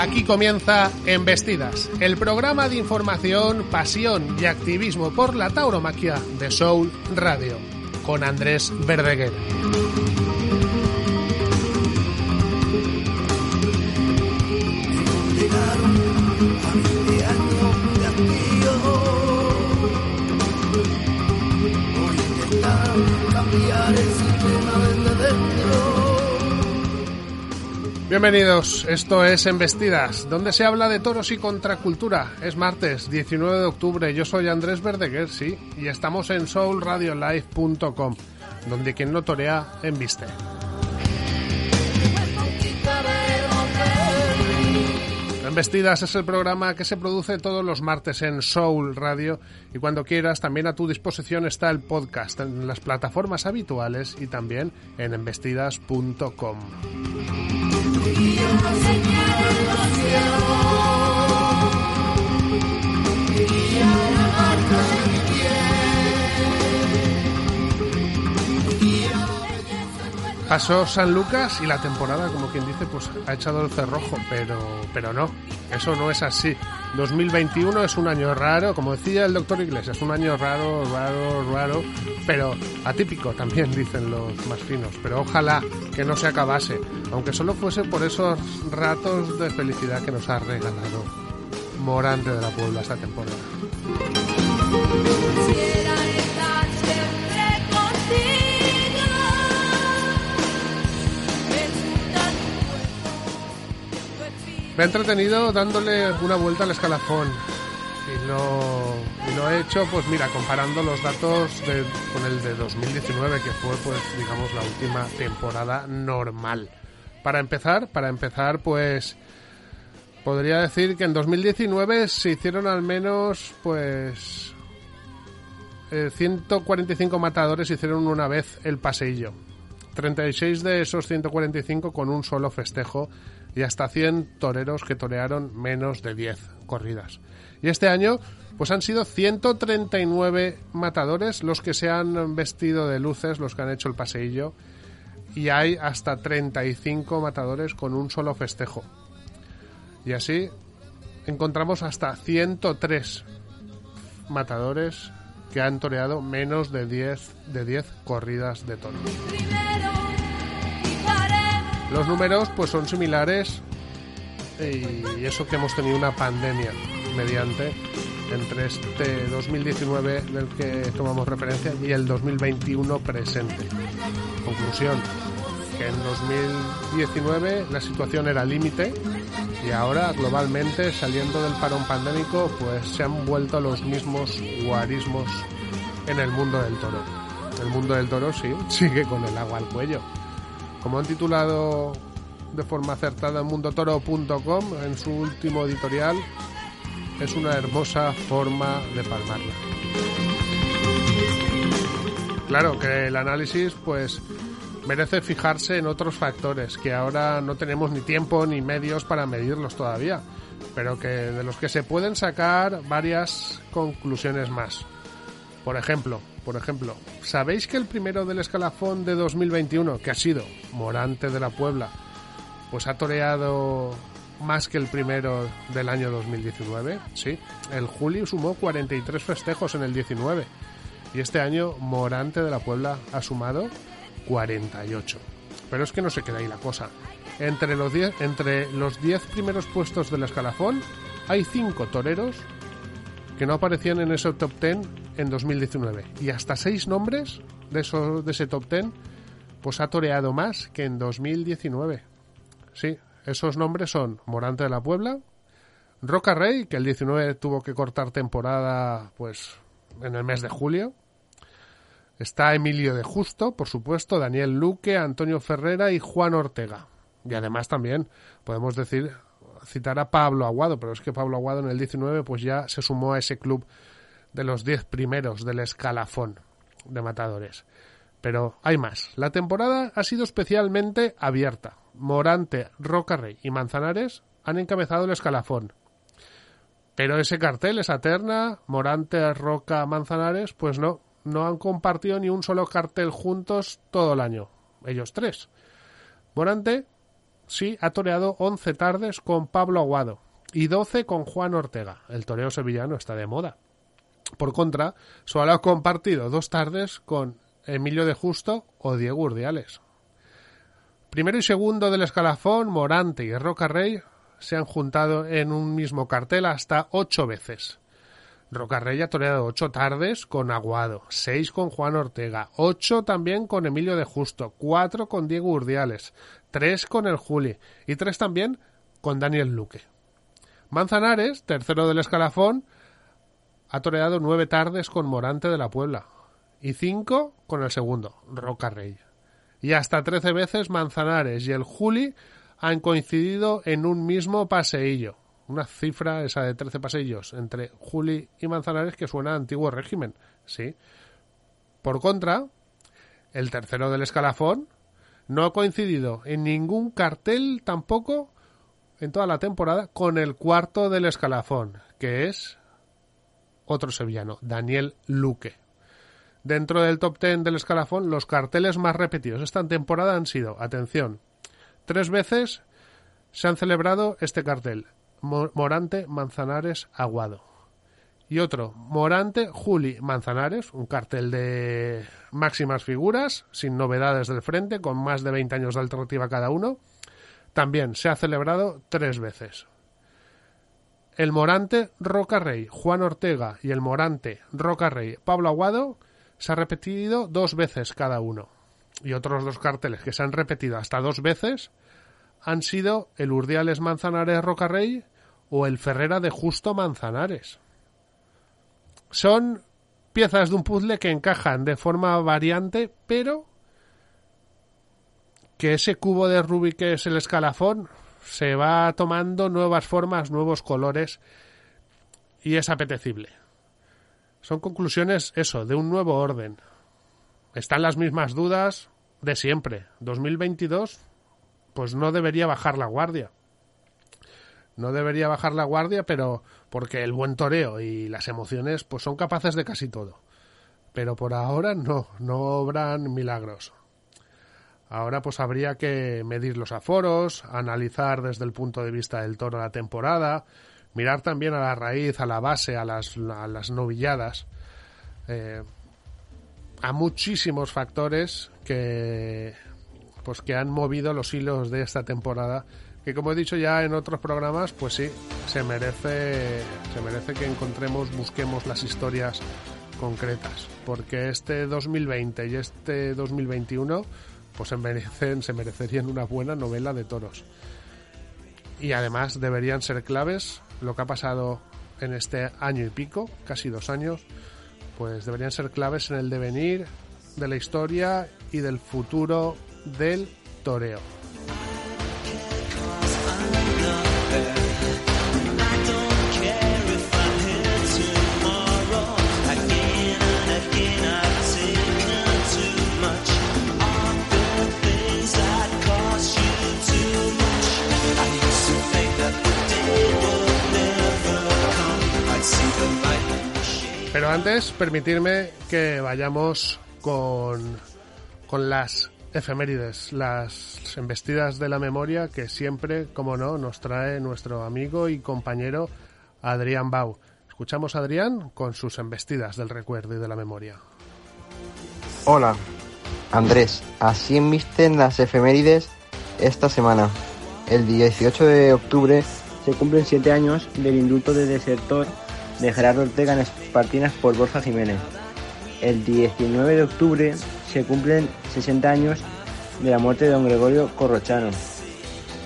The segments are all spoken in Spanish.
Aquí comienza Embestidas, el programa de información, pasión y activismo por la tauromaquia de Soul Radio, con Andrés Verdeguer. Bienvenidos, esto es Embestidas, donde se habla de toros y contracultura. Es martes 19 de octubre, yo soy Andrés Verdeguer, sí, y estamos en soulradiolive.com, donde quien no torea, embiste. Embestidas es el programa que se produce todos los martes en Soul Radio y cuando quieras también a tu disposición está el podcast en las plataformas habituales y también en embestidas.com y yo no sé qué Pasó San Lucas y la temporada, como quien dice, pues ha echado el cerrojo, pero, pero no, eso no es así. 2021 es un año raro, como decía el doctor Iglesias, un año raro, raro, raro, pero atípico también dicen los más finos. Pero ojalá que no se acabase, aunque solo fuese por esos ratos de felicidad que nos ha regalado Morante de la Puebla esta temporada. Me he entretenido dándole una vuelta al escalafón y lo, y lo he hecho, pues mira, comparando los datos con el de 2019, que fue, pues, digamos, la última temporada normal. Para empezar, para empezar, pues, podría decir que en 2019 se hicieron al menos, pues, 145 eh, matadores hicieron una vez el paseillo. 36 de esos 145 con un solo festejo y hasta 100 toreros que torearon menos de 10 corridas. Y este año pues han sido 139 matadores los que se han vestido de luces, los que han hecho el paseillo y hay hasta 35 matadores con un solo festejo. Y así encontramos hasta 103 matadores que han toreado menos de 10 de 10 corridas de toros. Los números pues son similares y eso que hemos tenido una pandemia mediante entre este 2019 del que tomamos referencia y el 2021 presente. Conclusión, que en 2019 la situación era límite y ahora globalmente saliendo del parón pandémico pues se han vuelto los mismos guarismos en el mundo del toro. El mundo del toro sí, sigue con el agua al cuello como han titulado de forma acertada en mundotoro.com en su último editorial, es una hermosa forma de palmarla. Claro que el análisis pues merece fijarse en otros factores que ahora no tenemos ni tiempo ni medios para medirlos todavía, pero que de los que se pueden sacar varias conclusiones más. Por ejemplo, por ejemplo, ¿sabéis que el primero del escalafón de 2021, que ha sido Morante de la Puebla, pues ha toreado más que el primero del año 2019? Sí, el Julio sumó 43 festejos en el 19 y este año Morante de la Puebla ha sumado 48. Pero es que no se queda ahí la cosa. Entre los 10 entre los 10 primeros puestos del escalafón hay 5 toreros que no aparecían en ese top 10 en 2019. Y hasta seis nombres de, esos, de ese top 10 pues ha toreado más que en 2019. Sí, esos nombres son Morante de la Puebla, Roca Rey, que el 19 tuvo que cortar temporada pues en el mes de julio. Está Emilio de Justo, por supuesto, Daniel Luque, Antonio Ferrera y Juan Ortega. Y además también podemos decir citar a Pablo Aguado, pero es que Pablo Aguado en el 19 pues ya se sumó a ese club de los 10 primeros del escalafón de matadores. Pero hay más. La temporada ha sido especialmente abierta. Morante, Roca Rey y Manzanares han encabezado el escalafón. Pero ese cartel, esa terna, Morante, Roca, Manzanares, pues no, no han compartido ni un solo cartel juntos todo el año. Ellos tres. Morante sí ha toreado 11 tardes con Pablo Aguado y 12 con Juan Ortega. El toreo sevillano está de moda. Por contra, solo ha compartido dos tardes con Emilio de Justo o Diego Urdiales. Primero y segundo del escalafón, Morante y Roca Rey se han juntado en un mismo cartel hasta ocho veces. Rocarrey ha toreado ocho tardes con Aguado, seis con Juan Ortega, ocho también con Emilio de Justo, cuatro con Diego Urdiales, tres con el Juli y tres también con Daniel Luque. Manzanares, tercero del escalafón, ha toreado nueve tardes con Morante de la Puebla y cinco con el segundo, Rocarrey. Y hasta trece veces Manzanares y el Juli han coincidido en un mismo paseillo una cifra esa de 13 pasillos entre Juli y Manzanares que suena a antiguo régimen, sí. Por contra, el tercero del escalafón no ha coincidido en ningún cartel tampoco en toda la temporada con el cuarto del escalafón, que es otro sevillano, Daniel Luque. Dentro del top ten del escalafón, los carteles más repetidos esta temporada han sido, atención, tres veces se han celebrado este cartel. Morante Manzanares Aguado. Y otro, Morante Juli Manzanares, un cartel de máximas figuras, sin novedades del frente, con más de 20 años de alternativa cada uno. También se ha celebrado tres veces. El Morante Roca Rey, Juan Ortega y el Morante Roca Rey, Pablo Aguado, se ha repetido dos veces cada uno. Y otros dos carteles que se han repetido hasta dos veces han sido el Urdiales Manzanares Rocarrey o el Ferrera de Justo Manzanares. Son piezas de un puzzle que encajan de forma variante, pero que ese cubo de Rubik que es el escalafón se va tomando nuevas formas, nuevos colores y es apetecible. Son conclusiones, eso, de un nuevo orden. Están las mismas dudas de siempre. 2022 pues no debería bajar la guardia. No debería bajar la guardia, pero porque el buen toreo y las emociones pues son capaces de casi todo. Pero por ahora no, no obran milagros. Ahora pues habría que medir los aforos, analizar desde el punto de vista del toro la temporada, mirar también a la raíz, a la base, a las, novilladas, eh, a muchísimos factores que pues que han movido los hilos de esta temporada que como he dicho ya en otros programas pues sí se merece se merece que encontremos busquemos las historias concretas porque este 2020 y este 2021 pues se merecen se merecerían una buena novela de toros y además deberían ser claves lo que ha pasado en este año y pico casi dos años pues deberían ser claves en el devenir de la historia y del futuro del toreo. Pero antes, permitirme que vayamos con, con las efemérides, las embestidas de la memoria que siempre, como no, nos trae nuestro amigo y compañero Adrián Bau. Escuchamos a Adrián con sus embestidas del recuerdo y de la memoria. Hola, Andrés. Así embisten las efemérides esta semana. El 18 de octubre se cumplen siete años del indulto de desertor de Gerardo Ortega en Espartinas por Borja Jiménez. El 19 de octubre se cumplen 60 años de la muerte de don Gregorio Corrochano.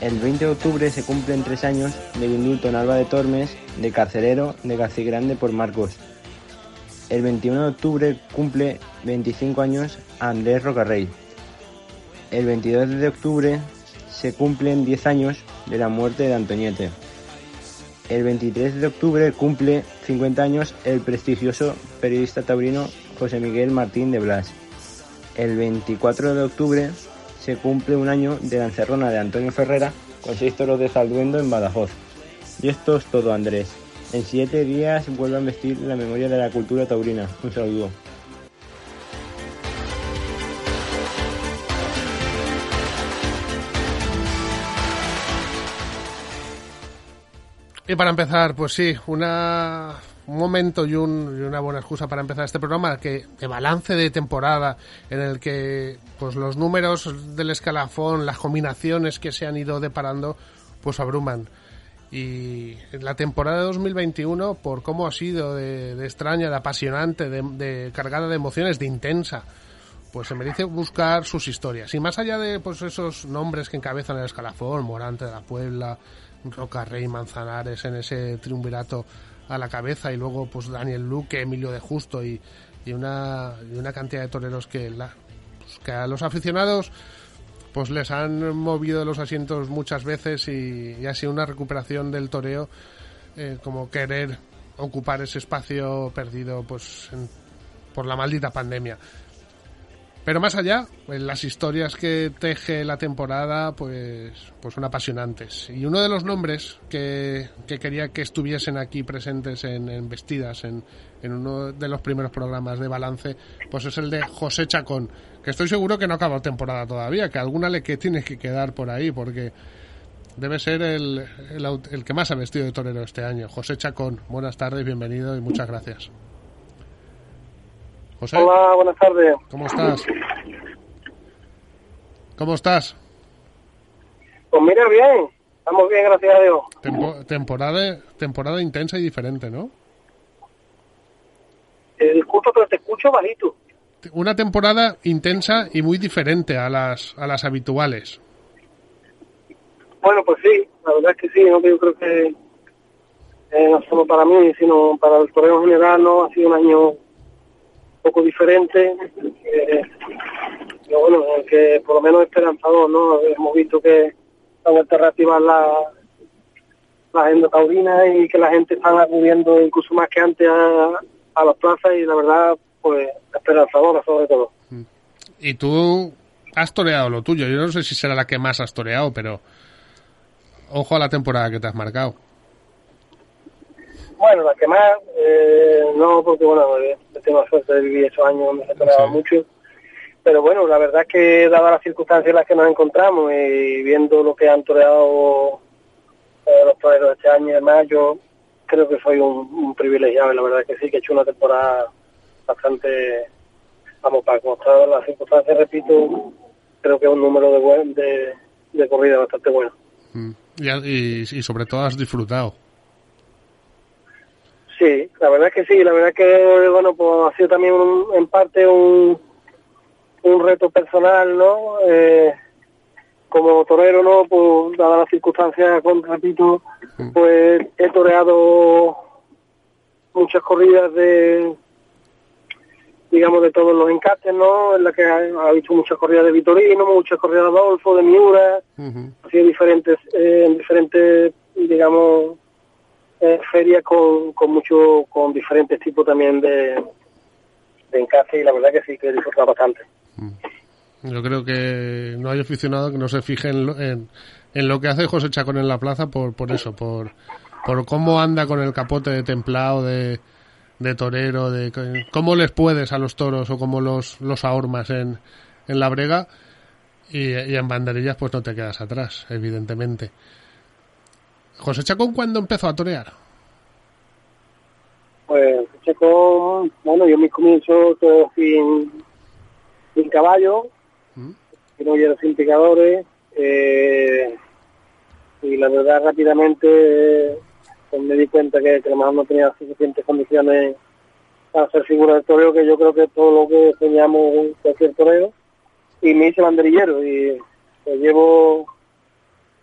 El 20 de octubre se cumplen tres años del indulto en Alba de Tormes de carcelero de Grande por Marcos. El 21 de octubre cumple 25 años Andrés Rocarrey. El 22 de octubre se cumplen 10 años de la muerte de Antoñete. El 23 de octubre cumple 50 años el prestigioso periodista taurino José Miguel Martín de Blas. El 24 de octubre se cumple un año de la encerrona de Antonio Ferrera con seis toros de Salduendo en Badajoz. Y esto es todo, Andrés. En siete días vuelve a vestir la memoria de la cultura taurina. Un saludo. Y para empezar, pues sí, una, un momento y, un, y, una buena excusa para empezar este programa que de balance de temporada en el que pues los números del escalafón, las combinaciones que se han ido deparando, pues abruman. Y la temporada de 2021, por cómo ha sido de, de extraña, de apasionante, de, de, cargada de emociones, de intensa, pues se merece buscar sus historias. Y más allá de pues esos nombres que encabezan el escalafón, Morante de la Puebla, Roca Rey, Manzanares en ese triunvirato a la cabeza y luego pues Daniel Luque, Emilio de Justo y, una, y una cantidad de toreros pues, que a los aficionados pues les han movido los asientos muchas veces y, y ha sido una recuperación del toreo eh, como querer ocupar ese espacio perdido pues en, por la maldita pandemia. Pero más allá, pues, las historias que teje la temporada, pues, pues son apasionantes. Y uno de los nombres que, que quería que estuviesen aquí presentes en, en Vestidas, en, en, uno de los primeros programas de balance, pues es el de José Chacón, que estoy seguro que no acabó temporada todavía, que alguna le que tiene que quedar por ahí, porque debe ser el, el, el que más ha vestido de torero este año. José Chacón, buenas tardes, bienvenido y muchas gracias. José. Hola, buenas tardes. ¿Cómo estás? ¿Cómo estás? Pues mira, bien. Estamos bien, gracias a Dios. Tempo temporada, temporada intensa y diferente, ¿no? Te disculpo, pero te escucho bajito. Una temporada intensa y muy diferente a las, a las habituales. Bueno, pues sí, la verdad es que sí, ¿no? yo creo que eh, no solo para mí, sino para el torneo general, ¿no? Ha sido un año poco diferente, eh, pero bueno, que por lo menos esperanzador, ¿no? Hemos visto que la vuelta a reactivar la, la agenda taurina y que la gente está acudiendo incluso más que antes a, las plazas y la verdad, pues esperanzadora sobre todo. Y tú has toreado lo tuyo, yo no sé si será la que más has toreado, pero ojo a la temporada que te has marcado. Bueno, la que más, eh, no, porque bueno, tengo la suerte de vivir esos años donde se toreaba sí. mucho. Pero bueno, la verdad es que dada las circunstancias en las que nos encontramos y viendo lo que han toreado eh, los toreros este año y demás, yo creo que soy un, un privilegiado y la verdad es que sí, que he hecho una temporada bastante, vamos, para mostrar las circunstancias, repito, creo que es un número de, buen, de, de corrida bastante bueno. Mm. Y, y, y sobre todo has disfrutado. Sí, la verdad es que sí, la verdad es que, bueno, pues ha sido también un, en parte un, un reto personal, ¿no? Eh, como torero, ¿no? Pues dadas las circunstancias, con, repito, pues he toreado muchas corridas de, digamos, de todos los encastes, ¿no? En la que ha, ha visto muchas corridas de Vitorino, muchas corridas de Adolfo, de Miura, uh -huh. sido diferentes, eh, diferentes, digamos, eh, ferias con, con mucho, con diferentes tipos también de, de encaje y la verdad que sí que he disfrutado bastante. Yo creo que no hay aficionado que no se fije en lo, en, lo que hace José Chacón en la plaza por, por eso, por, por cómo anda con el capote de templado, de, de torero, de cómo les puedes a los toros o cómo los, los ahormas en, en la brega y en banderillas pues no te quedas atrás, evidentemente. José Chacón, ¿cuándo empezó a torear? Pues Chacón, bueno, yo mis comienzos todo sin, sin caballo, ¿Mm? sin hoyeros sin picadores, eh, y la verdad rápidamente pues me di cuenta que, que a lo mejor no tenía suficientes condiciones para ser figura de toreo, que yo creo que todo lo que soñamos cualquier torero, y me hice banderillero, y pues, llevo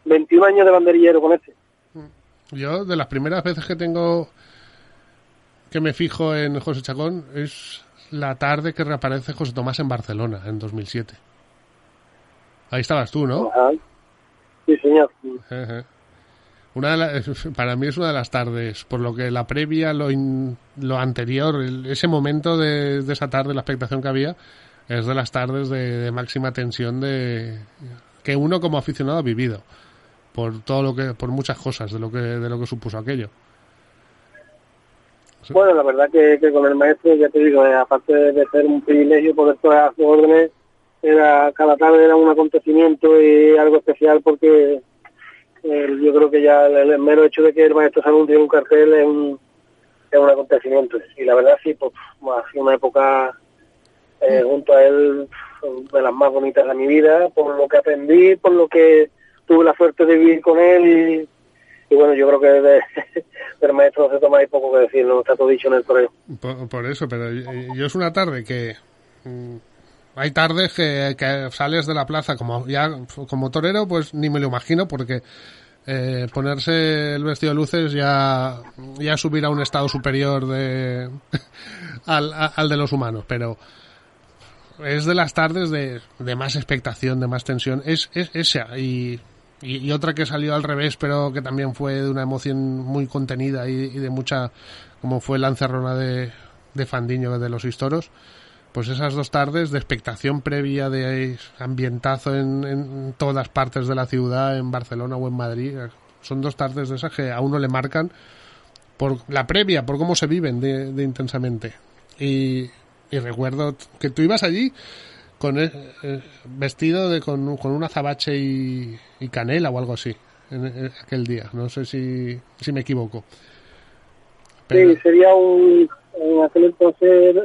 21 años de banderillero con este. Yo, de las primeras veces que tengo que me fijo en José Chacón, es la tarde que reaparece José Tomás en Barcelona, en 2007. Ahí estabas tú, ¿no? Ajá. Sí, señor. Una de las, para mí es una de las tardes, por lo que la previa, lo, in, lo anterior, el, ese momento de, de, esa tarde, la expectación que había, es de las tardes de, de máxima tensión de que uno como aficionado ha vivido por todo lo que por muchas cosas de lo que de lo que supuso aquello bueno la verdad que, con el maestro ya te digo eh, aparte de ser un privilegio poder tocar a sus órdenes era cada tarde era un acontecimiento y algo especial porque yo creo que ya el, mero hecho de que el maestro anuncie en un cartel es un, es un acontecimiento. Y la verdad sí, pues ha sido una época eh, junto a él de las más bonitas de mi vida, por lo que aprendí, por lo que tuve la suerte de vivir con él y, bueno, yo creo que de, del maestro no se toma ahí poco que decir, no está todo dicho en el correo. Por, eso, pero yo, es una tarde que... Mm, hay tardes que, sales de la plaza como ya como torero, pues ni me lo imagino porque eh, ponerse el vestido de luces ya ya subir a un estado superior de al, al de los humanos, pero es de las tardes de, de más expectación, de más tensión. Es, es esa. Y, y, otra que salió al revés, pero que también fue de una emoción muy contenida y, de mucha, como fue la encerrona de, de Fandiño de los Historos. Pues esas dos tardes de expectación previa de ambientazo en, en todas partes de la ciudad, en Barcelona o en Madrid, son dos tardes de esas que a uno le marcan por la previa, por cómo se viven de, intensamente. Y recuerdo que tú ibas allí con eh, vestido de con, con un azabache y, canela o algo así en, aquel día. No sé si, si me equivoco. Sí, sería un en aquel entonces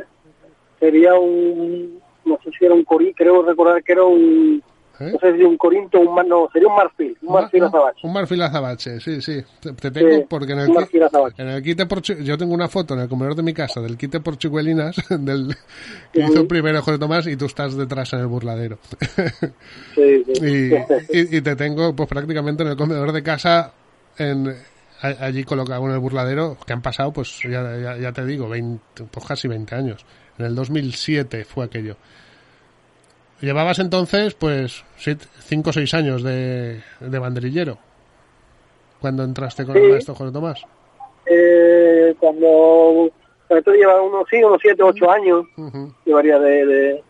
sería un no sé si era un corí, creo recordar que era un ¿Eh? No sé si un corinto, un no, sería un marfil, un marfil azabache. Un marfil azabache, sí, sí. Te, tengo porque en el, kit, en el kit yo tengo una foto en el comedor de mi casa del kit de porchuguelinas del que hizo primero José Tomás y tú estás detrás en el burladero. Sí, sí. y, y, te tengo pues prácticamente en el comedor de casa en allí colocado en el burladero que han pasado pues ya, ya, te digo 20, pues casi 20 años. En el 2007 fue aquello. Llevabas entonces, pues, cinco o seis años de, de banderillero. cuando entraste con el maestro José Tomás? Eh, cuando esto lleva unos, sí, unos siete, ocho años. Llevaría de, de,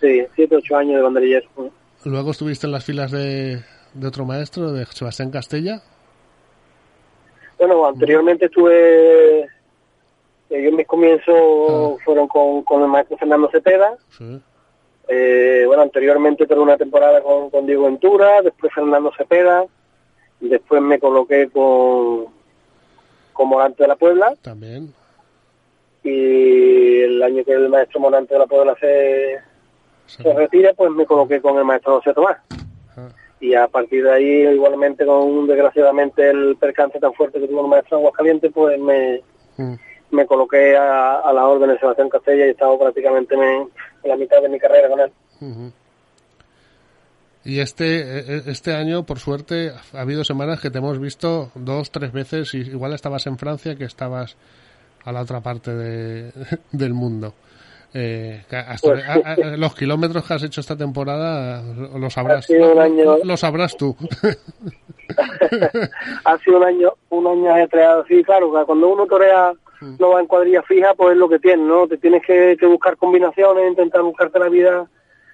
sí, siete, ocho años de banderillero. Luego estuviste en las filas de, de otro maestro, de Sebastián Castella. Bueno, anteriormente estuve, eh, yo en mis comienzos ah. fueron con, con el maestro Fernando Cepeda. Sí eh, bueno, anteriormente tuve una temporada con, con Diego Ventura, después Fernando Cepeda, después me coloqué con, con Morante de la Puebla. También. Y el año que el maestro Morante de la Puebla se, se retira, pues me coloqué con el maestro José Tomás. Y a partir de ahí, igualmente con desgraciadamente el percance tan fuerte que tuvo el maestro Aguascaliente, pues me, mm. Me coloqué a, a las órdenes de Sebastián Castella y he estado prácticamente en, la mitad de mi carrera con él. Y este, e, e, este año, por suerte, ha habido semanas que te hemos visto dos, tres veces, y igual estabas en Francia que estabas a la otra parte de, del mundo. Eh, pues los kilómetros que has hecho esta temporada lo sabrás, lo, sabrás tú. ha sido un año, un año ajetreado, sí, claro, cuando uno torea Mm. no va en cuadrilla fija, pues es lo que tienes, ¿no? Te tienes que, buscar combinaciones, intentar buscarte la vida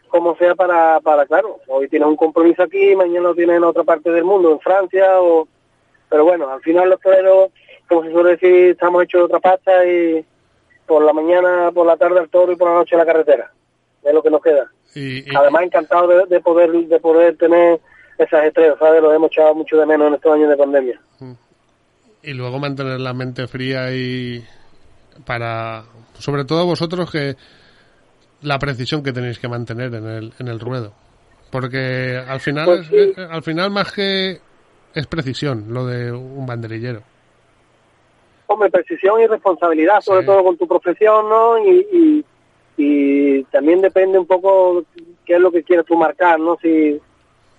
como sea para, para, claro, hoy tienes un compromiso aquí, mañana lo tienes en otra parte del mundo, en Francia, o pero bueno, al final los toreros, como se suele decir, estamos hechos de otra pasta y por la mañana, por la tarde al toro y por la noche en la carretera, es lo que nos queda. Y, Además, encantado de, poder de poder tener esas estrellas, ¿sabes? Lo hemos echado mucho de menos en estos años de pandemia. Mm y luego mantener la mente fría y para sobre todo vosotros que la precisión que tenéis que mantener en el, en el ruedo porque al final pues eh, al final más que es precisión lo de un banderillero hombre precisión y responsabilidad sobre todo con tu profesión no y, y, también depende un poco qué es lo que quieres tú marcar no si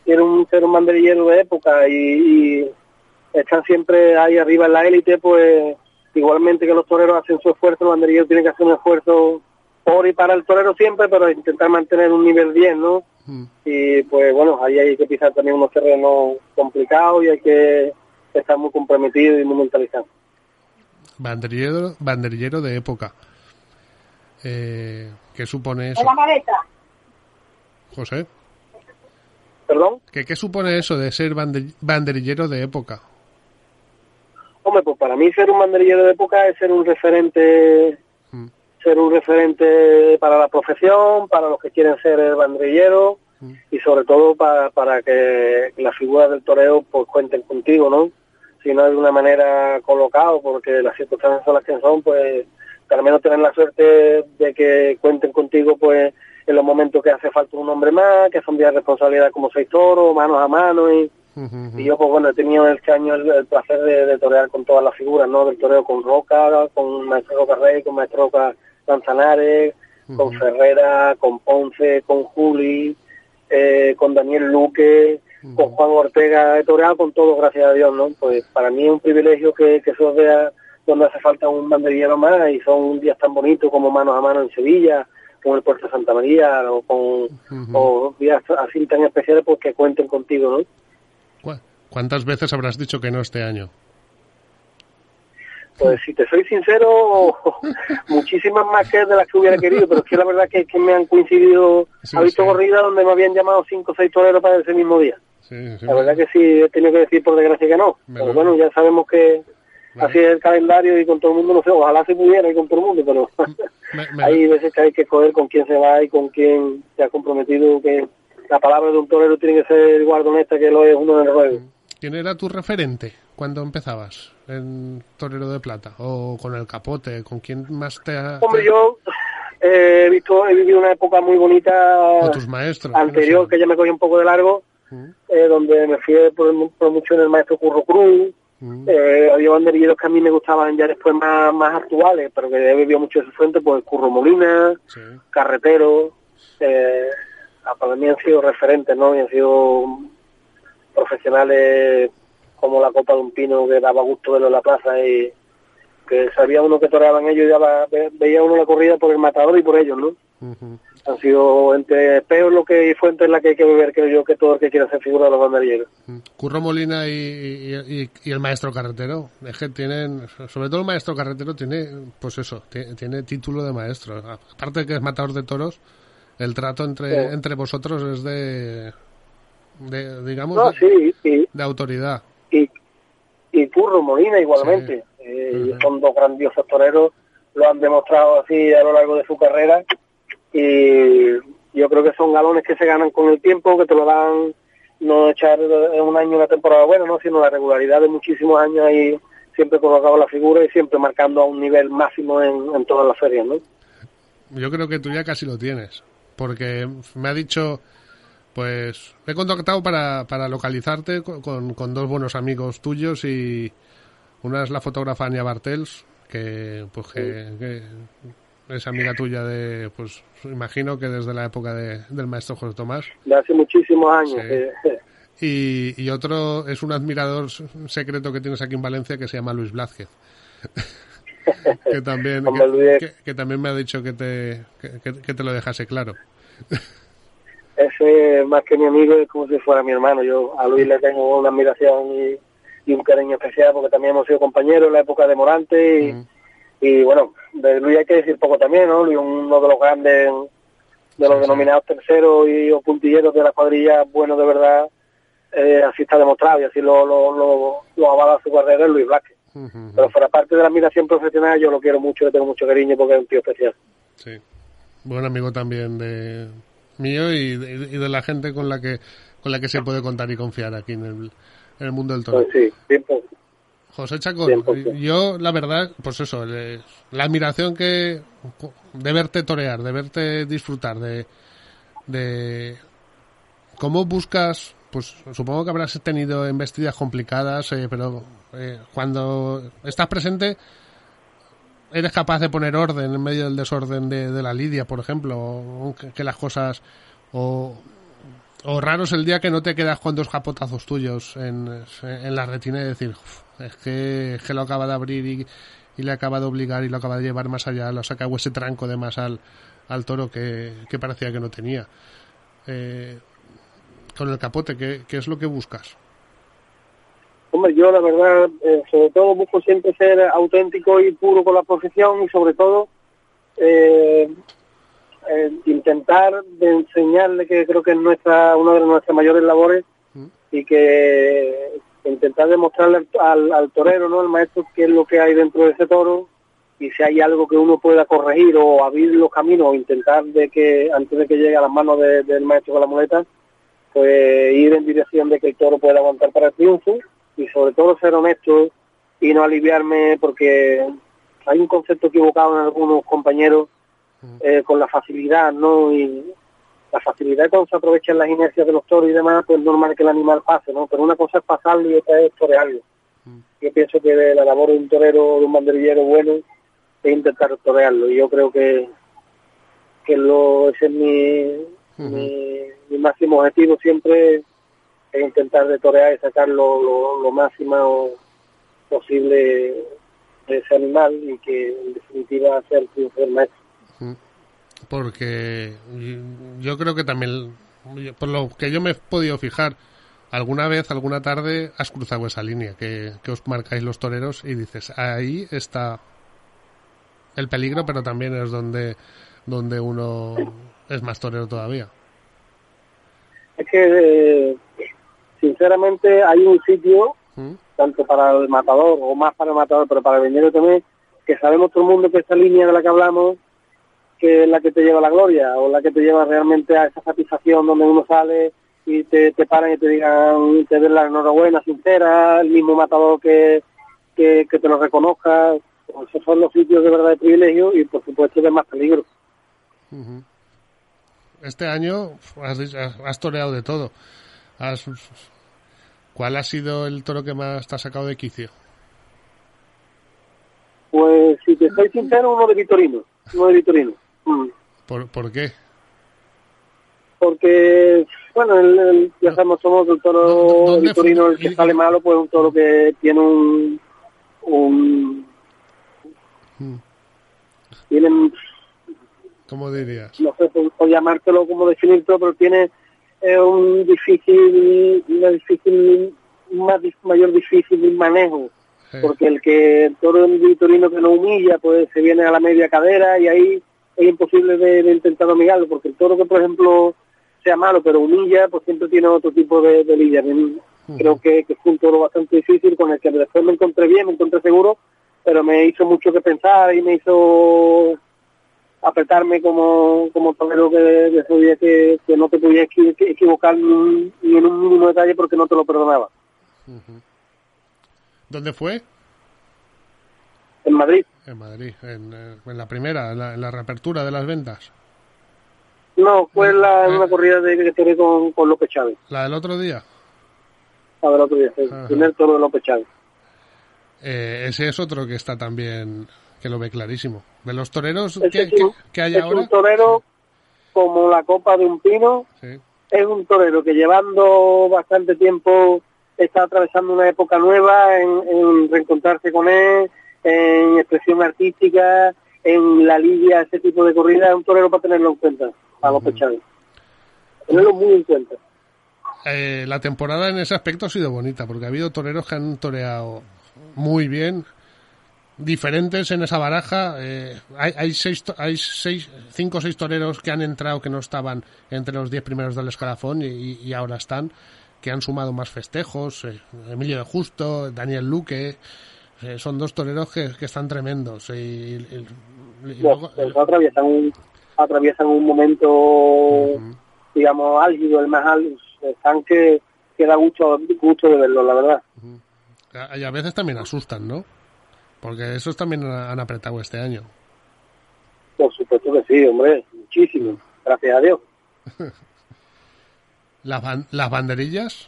quieres un, ser un banderillero de época y están siempre ahí arriba en la élite, pues igualmente que los toreros hacen su esfuerzo, los banderilleros tienen que hacer un esfuerzo por y para el torero siempre, pero intentar mantener un nivel bien, ¿no? Mm. Y pues bueno, ahí hay que pisar también unos terrenos complicados y hay que estar muy comprometido y muy mentalizado. Banderillero, banderillero de época. Eh, ¿Qué supone eso? la maleta. José. ¿Perdón? ¿Qué, ¿Qué supone eso de ser banderillero de época? Hombre, pues para mí ser un banderillero de época es ser un referente, mm. ser un referente para la profesión, para los que quieren ser el banderillero mm. y sobre todo para, para que las figuras del toreo pues cuenten contigo, ¿no? Si no de una manera colocado, porque las circunstancias son las que son, pues al menos tener la suerte de que cuenten contigo, pues en los momentos que hace falta un hombre más, que son días de responsabilidad como seis toros, manos a mano y, y yo pues bueno he tenido este año el, placer de, torear con todas las figuras, ¿no? Del toreo con Roca, con Maestro Roca Rey, con Maestro Roca Lanzanares, con Ferrera, con Ponce, con Juli, eh, con Daniel Luque, con Juan Ortega, he toreado con todo, gracias a Dios, ¿no? Pues para mí es un privilegio que, que eso vea donde hace falta un banderillero más y son días tan bonitos como manos a mano en Sevilla, con el Puerto de Santa María o con días así tan especiales pues que cuenten contigo, ¿no? ¿Cuántas veces habrás dicho que no este año? Pues si te soy sincero, muchísimas más que de las que hubiera querido, pero es que la verdad que, que me han coincidido, ha visto corrida donde me habían llamado cinco o seis toreros para ese mismo día. la verdad que sí, he tenido que decir por desgracia que no. pero bueno, ya sabemos que así es el calendario y con todo el mundo, no sé, ojalá se pudiera y con todo el mundo, pero hay veces que hay que escoger con quién se va y con quién se ha comprometido, que la palabra de un torero tiene que ser igual honesta que lo es uno en el ruedo. ¿Quién era tu referente cuando empezabas en Torero de Plata? ¿O con el capote? ¿Con quién más te ha...? Hombre, yo eh, he visto, he vivido una época muy bonita... tus maestros. Anterior, que ya me cogí un poco de largo, mm. eh, donde me fui por, mucho en el maestro Curro Cruz, mm. eh, había banderilleros que a mí me gustaban ya después más, más actuales, pero que he vivido mucho de su fuente, pues Curro Molina, Carretero, eh, para mí han sido referentes, ¿no? Y han sido profesionales como la copa de un pino que daba gusto verlo en la plaza y que sabía uno que toreaban ellos y daba, veía uno la corrida por el matador y por ellos, ¿no? Han sido entre peor lo que fuente en la que hay que beber, creo yo, que todo el que quiera ser figura de los banderilleros. Curro Molina y, y, el maestro carretero, es que tienen, sobre todo el maestro carretero tiene, pues eso, tiene, título de maestro. Aparte de que es matador de toros, el trato entre, entre vosotros es de, de digamos, de, autoridad. Y, y Curro Molina igualmente. Eh, son dos grandiosos toreros, lo han demostrado así a lo largo de su carrera y yo creo que son galones que se ganan con el tiempo, que te lo dan no echar un año una temporada buena, ¿no? sino la regularidad de muchísimos años ahí siempre colocado la figura y siempre marcando a un nivel máximo en, en todas las ferias. ¿no? Yo creo que tú ya casi lo tienes, porque me ha dicho pues he contactado para, para localizarte con, con, dos buenos amigos tuyos y una es la fotógrafa Ania Bartels, que pues que, es amiga tuya de, pues imagino que desde la época de, del maestro José Tomás. De hace muchísimos años. Y, y otro es un admirador secreto que tienes aquí en Valencia que se llama Luis Blázquez. que también que, también me ha dicho que te que te lo dejase claro ese más que mi amigo es como si fuera mi hermano. Yo a Luis le tengo una admiración y, un cariño especial porque también hemos sido compañeros en la época de Morante y, bueno, de Luis hay que decir poco también, ¿no? Luis uno de los grandes, de los denominados terceros y o puntilleros de la cuadrilla, bueno de verdad, eh, así está demostrado y así lo, lo, lo, avala su carrera Luis Vázquez. Pero fuera parte de la admiración profesional yo lo quiero mucho, le tengo mucho cariño porque es un tío especial. Sí, buen amigo también de mío y de, la gente con la que con la que se puede contar y confiar aquí en el, en el mundo del toro. Pues sí, José Chacón, yo la verdad, pues eso, la admiración que de verte torear, de verte disfrutar, de, de cómo buscas, pues supongo que habrás tenido embestidas complicadas, eh, pero eh, cuando estás presente eres capaz de poner orden en medio del desorden de, la lidia, por ejemplo, que, las cosas... O, o raro es el día que no te quedas con dos japotazos tuyos en, en la retina y decir, es que, que, lo acaba de abrir y, le acaba de obligar y lo acaba de llevar más allá, lo saca ese tranco de más al, al toro que, que parecía que no tenía. Eh, con el capote, ¿qué, ¿qué es lo que buscas? Hombre, yo la verdad, eh, sobre todo busco siempre ser auténtico y puro con la profesión y sobre todo eh, eh, intentar de enseñarle que creo que es nuestra una de nuestras mayores labores mm. y que intentar demostrarle al, al, torero, no al maestro, qué es lo que hay dentro de ese toro y si hay algo que uno pueda corregir o abrir los caminos o intentar de que antes de que llegue a las manos del maestro con la muleta, pues ir en dirección de que el toro pueda aguantar para el triunfo y sobre todo ser honesto y no aliviarme porque hay un concepto equivocado en algunos compañeros eh, con la facilidad, ¿no? Y la facilidad cuando se aprovechan las inercias de los toros y demás, pues es normal que el animal pase, ¿no? Pero una cosa es pasarlo y otra es torearlo. Yo pienso que la labor de un torero, de un banderillero bueno, es intentar torearlo. Y yo creo que, que lo, ese es mi, mi, máximo objetivo siempre, es intentar de torear y sacar lo, lo, máximo posible de ese animal y que en definitiva sea el triunfo del maestro porque yo creo que también, por lo que yo me he podido fijar, alguna vez, alguna tarde, has cruzado esa línea que, os marcáis los toreros y dices, ahí está el peligro, pero también es donde, donde uno es más torero todavía. Es que, sinceramente, hay un sitio, ¿Mm? tanto para el matador o más para el matador, pero para el vendedor también, que sabemos todo el mundo que esta línea de la que hablamos que es la que te lleva a la gloria o la que te lleva realmente a esa satisfacción donde uno sale y te, te paran y te digan, te den la enhorabuena sincera, el mismo matador que, que, te lo reconozca. Pues esos son los sitios de verdad de privilegio y por supuesto de más peligro. Este año has, has toreado de todo. ¿Cuál ha sido el toro que más te ha sacado de quicio? Pues si te soy sincero, uno de Vitorino. Uno de Vitorino. Mm. ¿Por, ¿Por qué? Porque, bueno, el, ya sabemos, somos el toro vitorino, el que sale malo, pues un toro que tiene un... un mm. tiene... ¿Cómo dirías? No sé por, llamártelo, como definirlo, pero tiene eh, un difícil, una difícil, más, mayor difícil manejo. Porque el que el toro vitorino que no humilla, pues se viene a la media cadera y ahí es imposible de, intentar dominarlo, porque el toro que, por ejemplo, sea malo, pero humilla, pues siempre tiene otro tipo de, de Creo que, que, fue un toro bastante difícil con el que después me encontré bien, me encontré seguro, pero me hizo mucho que pensar y me hizo apretarme como, como torero que de que, que no te podías equivocar ni, en un mínimo detalle porque no te lo perdonaba. ¿Dónde fue? En Madrid. En Madrid, en, eh, la primera, en la, reapertura de las ventas. No, fue en, la, una corrida de, que tiene con, con, López Chávez. ¿La del otro día? La del otro día, el primer toro de López Chávez. Eh, ese es otro que está también, que lo ve clarísimo. De los toreros que, que, hay ahora. Es un torero como la copa de un pino. Es un torero que llevando bastante tiempo está atravesando una época nueva en, en reencontrarse con él, en expresión artística, en la lidia, ese tipo de corrida, es un torero para tenerlo en cuenta, a los pechados. Tenerlo muy en cuenta. Eh, la temporada en ese aspecto ha sido bonita, porque ha habido toreros que han toreado muy bien, diferentes en esa baraja. Eh, hay, hay, seis, hay seis, cinco o seis toreros que han entrado que no estaban entre los diez primeros del escalafón y, ahora están, que han sumado más festejos. Eh, Emilio de Justo, Daniel Luque. Eh, son dos toreros que, están tremendos. Y, pues atraviesan, un, atraviesan un momento, digamos, álgido, el más álgido. Están que, que da mucho gusto de verlo, la verdad. Y a veces también asustan, ¿no? Porque esos también han apretado este año. Por supuesto que sí, hombre, muchísimo. Gracias a Dios. las, las banderillas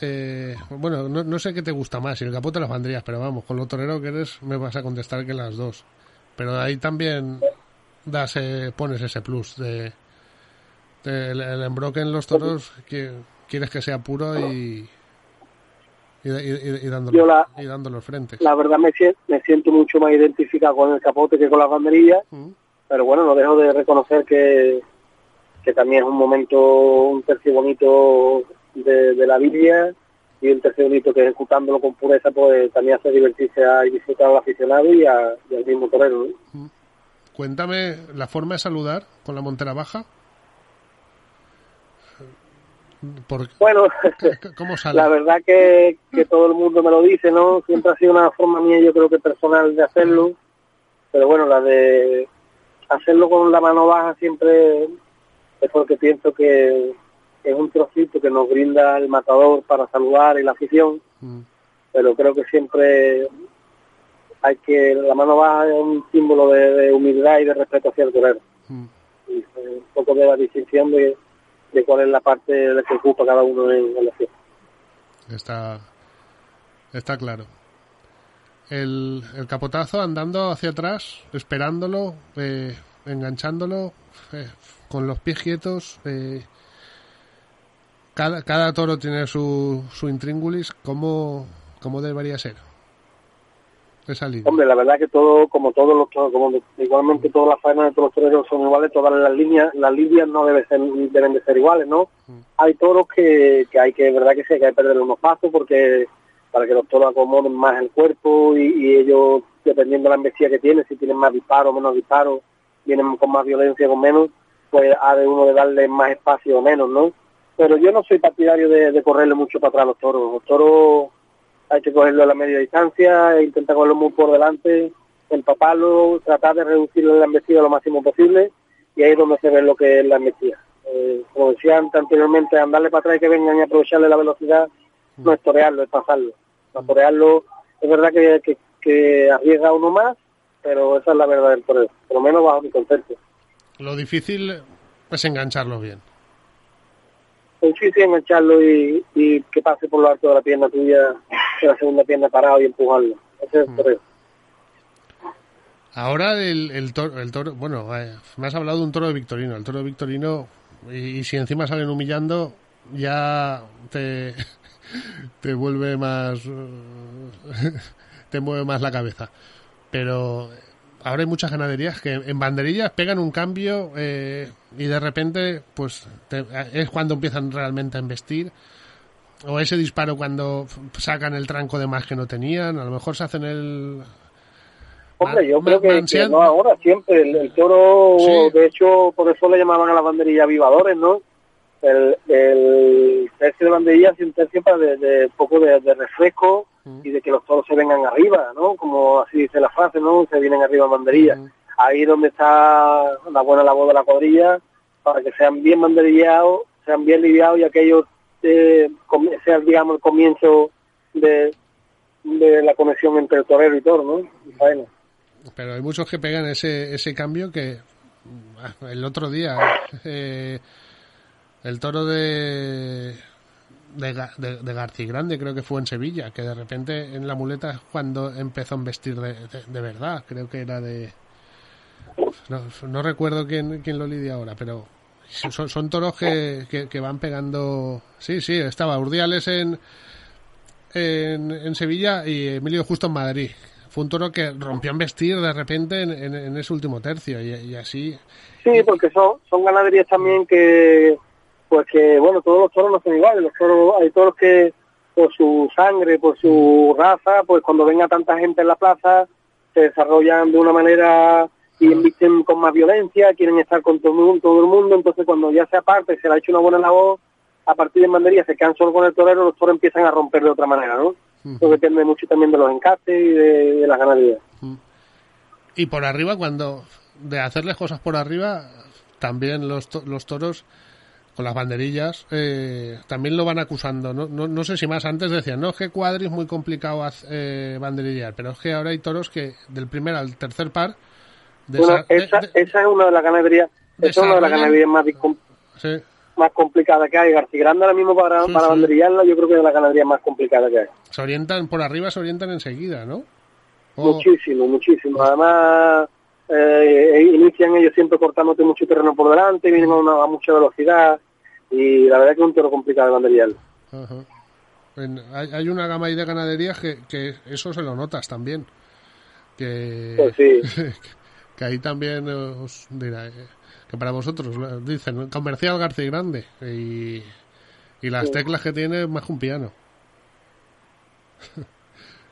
eh, bueno, no, sé qué te gusta más, si el capote o las banderillas, pero vamos, con lo torero que eres me vas a contestar que las dos. Pero ahí también das, eh, pones ese plus de, el, embroque en los toros que quieres que sea puro y y, y, dándolo, la, y frente. La verdad me, me siento mucho más identificado con el capote que con las banderillas, mm. pero bueno, no dejo de reconocer que, que también es un momento, un tercio bonito de, la Biblia y el tercer bonito que ejecutándolo con pureza pues también hace divertirse a, y disfrutar al aficionado y, al mismo torero. Cuéntame la forma de saludar con la montera baja. Bueno, la verdad que, que todo el mundo me lo dice, ¿no? Siempre ha sido una forma mía, yo creo que personal de hacerlo, pero bueno, la de hacerlo con la mano baja siempre es porque pienso que, es un trocito que nos brinda el matador para saludar y la afición, Mm. pero creo que siempre hay que, la mano baja es un símbolo de, de humildad y de respeto hacia el torero. Mm. Y un poco de la distinción de, de cuál es la parte de la que ocupa cada uno en, en la. Está, está claro. El, el capotazo andando hacia atrás, esperándolo, eh, enganchándolo, eh, con los pies quietos. eh, cada, cada toro tiene su, su intríngulis. ¿Cómo, ¿Cómo debería ser? Hombre, la verdad que todo, como todos los como igualmente todas las faenas de todos los toreros son iguales, todas las líneas, las líneas no deben ser, deben de ser iguales, ¿no? Hay toros que, que hay que, verdad que sí, hay que perder unos pasos porque para que los toros acomoden más el cuerpo y, y ellos, dependiendo de la embestida que tienen, si tienen más disparos, menos disparos, vienen con más violencia, con menos, pues ha de uno de darle más espacio o menos, ¿no? Pero yo no soy partidario de, de correrle mucho para atrás a los toros. Los toros hay que cogerlo a la media distancia, e intentar cogerlo muy por delante, empaparlo, tratar de reducirle la embestida lo máximo posible y ahí es donde se ve lo que es la embestida. Eh, como decía antes, anteriormente, andarle para atrás y que vengan y aprovecharle la velocidad no es torearlo, es pasarlo. Para torearlo es verdad que, que, que arriesga uno más, pero esa es la verdad del toreo, por lo menos bajo mi concepto. Lo difícil es engancharlo bien. Es difícil engancharlo y, y que pase por lo alto de la pierna tuya, de la segunda pierna parado y empujarlo. Ese es el toreo. Ahora el, el, toro, el toro, bueno, eh, me has hablado de un toro de Victorino. El toro de Victorino, y, y si encima salen humillando, ya te, te vuelve más. te mueve más la cabeza. Pero ahora hay muchas ganaderías que en banderillas pegan un cambio eh, y de repente, pues te- es cuando empiezan realmente a investir. O ese disparo cuando sacan el tranco de más que no tenían. A lo mejor se hacen el. Hombre, yo creo que, no ahora, siempre. El, el toro, Sí. de hecho, por eso le llamaban a la banderilla avivadores, ¿no? El, el tercio de banderilla es un tercio para de, de poco de, de refresco Mm. y de que los toros se vengan arriba, ¿no? Como así dice la frase, ¿no? Se vienen arriba en banderilla. Mm. Ahí donde está la buena labor de la cuadrilla, para que sean bien banderillados, sean bien lidiados y aquellos eh, sean, digamos, el comienzo de, de la conexión entre el torero y toro, ¿no? Y faena. Pero hay muchos que pegan ese, ese cambio que ah, el otro día eh, el toro de de, de, de García Grande creo que fue en Sevilla que de repente en la muleta es cuando empezó a investir de, de- verdad creo que era de no, no recuerdo quién, quién lo lidia ahora pero son, son toros que, que, van pegando sí sí estaba Urdiales en en, en Sevilla y Emilio Justo en Madrid. Fue un toro que rompió en vestir de repente en, en- en ese último tercio y, y así. Sí, porque son, son ganaderías también que, pues que, bueno, todos los toros no son iguales. Los toros, hay toros que, por su sangre, por su raza, pues cuando venga tanta gente en la plaza, se desarrollan de una manera y invisten con más violencia, quieren estar con todo el mundo, todo el mundo. Entonces, cuando ya se aparte, se le ha hecho una buena labor, a partir de bandería se quedan solo con el torero, los toros empiezan a romper de otra manera, ¿no? Eso depende mucho también de los encastes y de, de las ganaderías. Y por arriba, cuando de hacerles cosas por arriba, también los, to- los toros con las banderillas eh, también lo van acusando. ¿no? No, no sé si más antes decían, no, es que cuadri es muy complicado eh, banderillar, pero es que ahora hay toros que del primer al tercer par. Bueno, esa, de- esa es una de las ganaderías, esa es una de las ganaderías más, sí, más complicadas que hay. García Grande ahora mismo para, Sí, para sí. banderillarla yo creo que es de las ganaderías más complicadas que hay. se orientan por arriba, se orientan enseguida, ¿no? Muchísimo, muchísimo. Además, eh, inician ellos siempre cortándote mucho terreno por delante, vienen a, una, a mucha velocidad y la verdad que es un toro complicado de banderillarlo. Ajá. Hay, hay una gama ahí de ganaderías que, que eso se lo notas también. Que, Pues sí. que ahí también os dirá eh, que para vosotros eh, dicen comercial García Grande y, y las Sí. teclas que tiene más que un piano.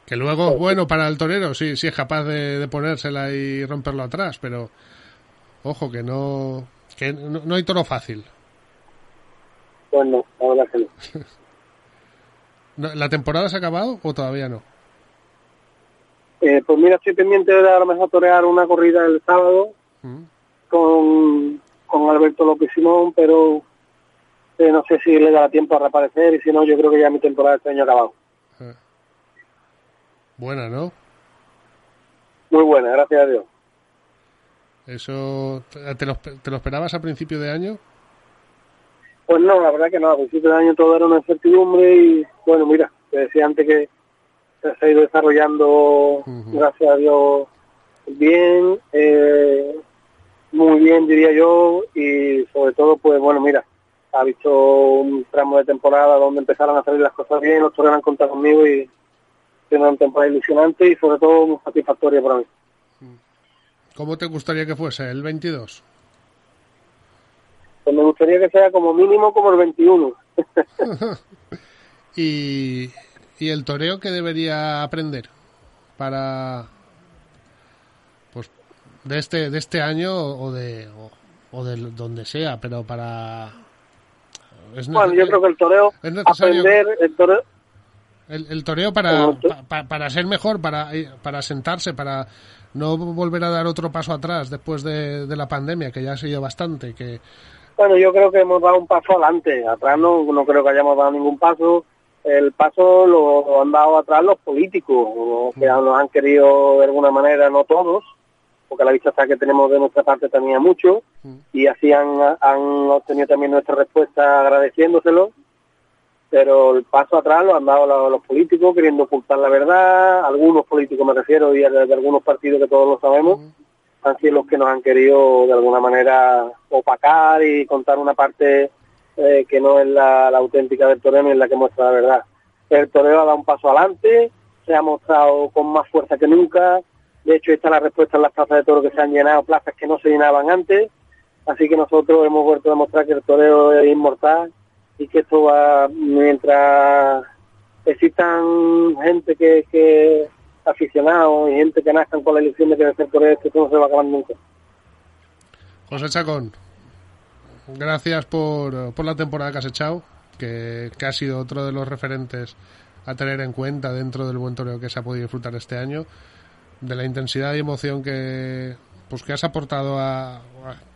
que luego, bueno, para el torero sí, sí es capaz de, de ponérsela y romperlo atrás, pero ojo que no, que no, no hay toro fácil. Pues no, la verdad que no. ¿La temporada se ha acabado o todavía no? Eh, pues mira, estoy pendiente de a lo mejor torear una corrida el sábado Mm. con, con Alberto López Simón, pero eh, no sé si le da tiempo a reaparecer y si no, yo creo que ya mi temporada este año ha acabado. Buena, ¿no? Muy buena, gracias a Dios. ¿Eso te lo, te lo esperabas a principio de año? Pues no, la verdad que no. A principio de año todo era una incertidumbre y, bueno, mira, te decía antes que se ha ido desarrollando, gracias a Dios, bien, eh, muy bien diría yo, y sobre todo, pues bueno, mira, ha visto un tramo de temporada donde empezaron a salir las cosas bien, los toreros han contado conmigo y tiene una temporada ilusionante y sobre todo muy satisfactoria para mí. ¿Cómo te gustaría que fuese el 22? Pues me gustaría que sea como mínimo como el 21. ¿Y, ¿Y el toreo que debería aprender para pues de este de este año o de o, de donde sea, pero para bueno, yo creo que el toreo aprender el toreo el, toreo para, para, ser mejor, para, para sentarse, para no volver a dar otro paso atrás después de, de la pandemia, que ya ha sido bastante. que Bueno, yo creo que hemos dado un paso adelante. Atrás no, no creo que hayamos dado ningún paso el paso lo, han dado atrás los políticos, que mm. nos han querido de alguna manera, no todos, porque la vista está que tenemos de nuestra parte también mucho, mm. y así han, han obtenido también nuestra respuesta agradeciéndoselo, pero el paso atrás lo han dado los, políticos queriendo ocultar la verdad, algunos políticos me refiero, y de, algunos partidos que todos lo sabemos, han sido los que nos han querido de alguna manera opacar y contar una parte eh, que no es la, auténtica del toreo ni es la que muestra la verdad. El toreo ha dado un paso adelante, se ha mostrado con más fuerza que nunca, de hecho está la respuesta en las plazas de toro que se han llenado, plazas que no se llenaban antes, así que nosotros hemos vuelto a demostrar que el toreo es inmortal y que esto va, mientras existan gente que, que aficionados y gente que nazcan con la ilusión de que ser toreo, esto no se va a acabar nunca. José Chacón gracias por, por la temporada que has echado, que, ha sido otro de los referentes a tener en cuenta dentro del buen toreo que se ha podido disfrutar este año, de la intensidad y emoción que pues que has aportado a,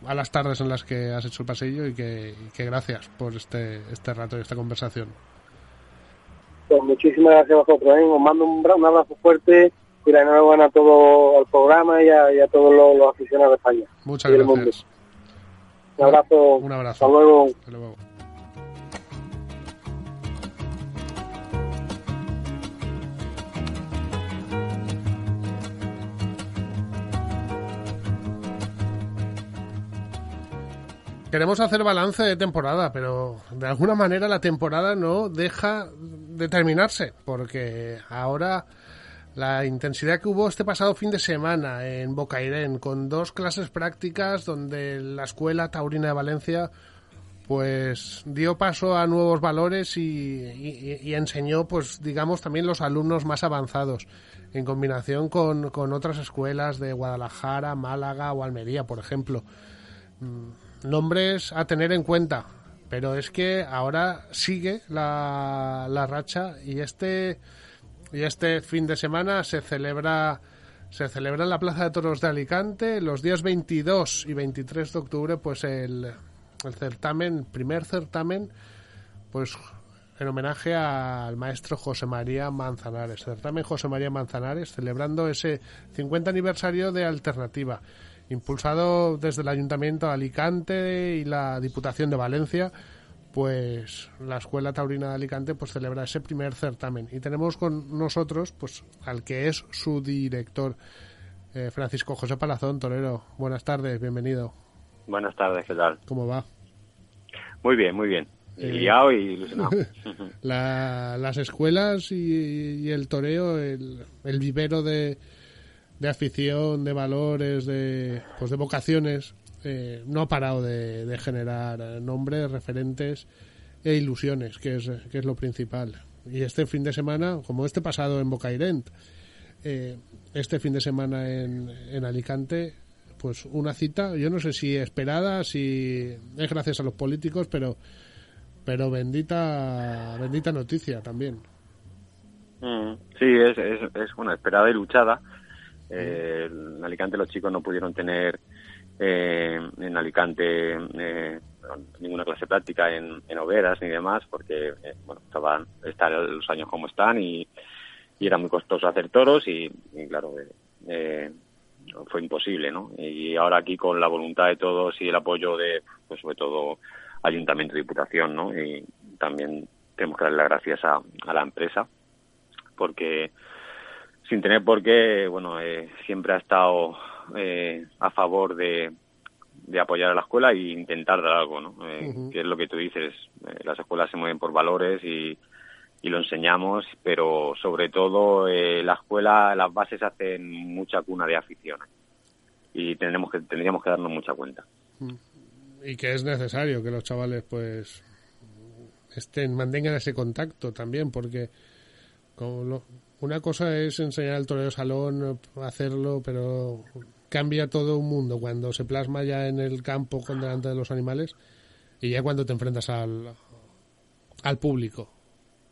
a, las tardes en las que has hecho el pasillo y que, gracias por este, este rato y esta conversación. Pues muchísimas gracias a vosotros. ¿eh? Os mando un, abrazo fuerte y la enhorabuena a todo el programa y a, todos los, aficionados de España. Muchas gracias. Un abrazo. Un abrazo. Hasta luego. Hasta luego. Queremos hacer balance de temporada, pero de alguna manera la temporada no deja de terminarse, porque ahora la intensidad que hubo este pasado fin de semana en Bocairén, con dos clases prácticas donde la Escuela Taurina de Valencia pues dio paso a nuevos valores y, enseñó, pues digamos, también los alumnos más avanzados, en combinación con, con, otras escuelas de Guadalajara, Málaga o Almería, por ejemplo. Nombres a tener en cuenta, pero es que ahora sigue la, la racha y este y este fin de semana se celebra se celebra en la Plaza de Toros de Alicante los días 22 y 23 de octubre pues el, el certamen, primer certamen pues en homenaje al maestro José María Manzanares. Certamen José María Manzanares celebrando ese 50 aniversario de Alternativa, impulsado desde el Ayuntamiento de Alicante y la Diputación de Valencia pues la Escuela Taurina de Alicante pues celebra ese primer certamen. Y tenemos con nosotros pues al que es su director eh, Francisco José Palazón Torero. Buenas tardes bienvenido. Buenas tardes qué tal cómo va muy bien muy bien. Eh, liado y ilusionado. Las escuelas y, el toreo el, vivero de, de afición de valores de pues de vocaciones eh, no ha parado de, generar nombres, referentes e ilusiones, que es, que es lo principal. Y este fin de semana, como este pasado en Bocairent, eh, este fin de semana en, en Alicante, pues una cita, yo no sé si esperada, si es gracias a los políticos, pero pero bendita bendita noticia también. Mm, sí, es, es, es esperada y luchada. Eh, en Alicante los chicos no pudieron tener eh, en Alicante eh, ninguna clase práctica en, en hogueras ni demás, porque eh, bueno, estaban están los años como están y, era muy costoso hacer toros y, y claro, eh, fue imposible, ¿no? Y ahora aquí con la voluntad de todos y el apoyo de, pues sobre todo, Ayuntamiento y Diputación, ¿no? Y también tenemos que darle las gracias a la empresa, porque sin tener por qué, bueno, eh, siempre ha estado eh, a favor de, de apoyar a la escuela e intentar dar algo, ¿no? Eh. Que es lo que tú dices, eh, las escuelas se mueven por valores y, y lo enseñamos, pero sobre todo eh, la escuela, las bases hacen mucha cuna de aficiones y tendremos que tendríamos que darnos mucha cuenta. y que es necesario que los chavales pues estén mantengan ese contacto también porque como lo- una cosa es enseñar al torero salón hacerlo pero cambia todo un mundo cuando se plasma ya en el campo con delante de los animales y ya cuando te enfrentas al al público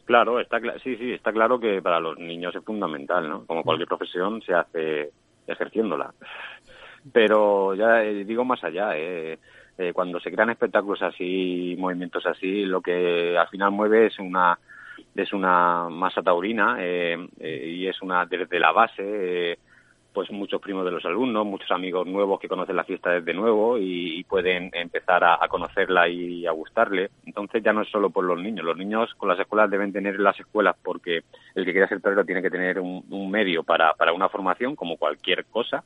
Claro, está sí, sí, está claro que para los niños es fundamental, ¿no? Como cualquier profesión se hace ejerciéndola. Pero ya eh, digo más allá, ¿eh? Eh, cuando se crean espectáculos así, movimientos así, lo que al final mueve es una es una masa taurina eh, eh, y es una desde la base, eh, pues muchos primos de los alumnos, muchos amigos nuevos que conocen la fiesta desde nuevo y, pueden empezar a, conocerla y a gustarle. Entonces ya no es solo por los niños, los niños con las escuelas deben tener las escuelas porque el que quiera ser torero tiene que tener un, medio para, para una formación como cualquier cosa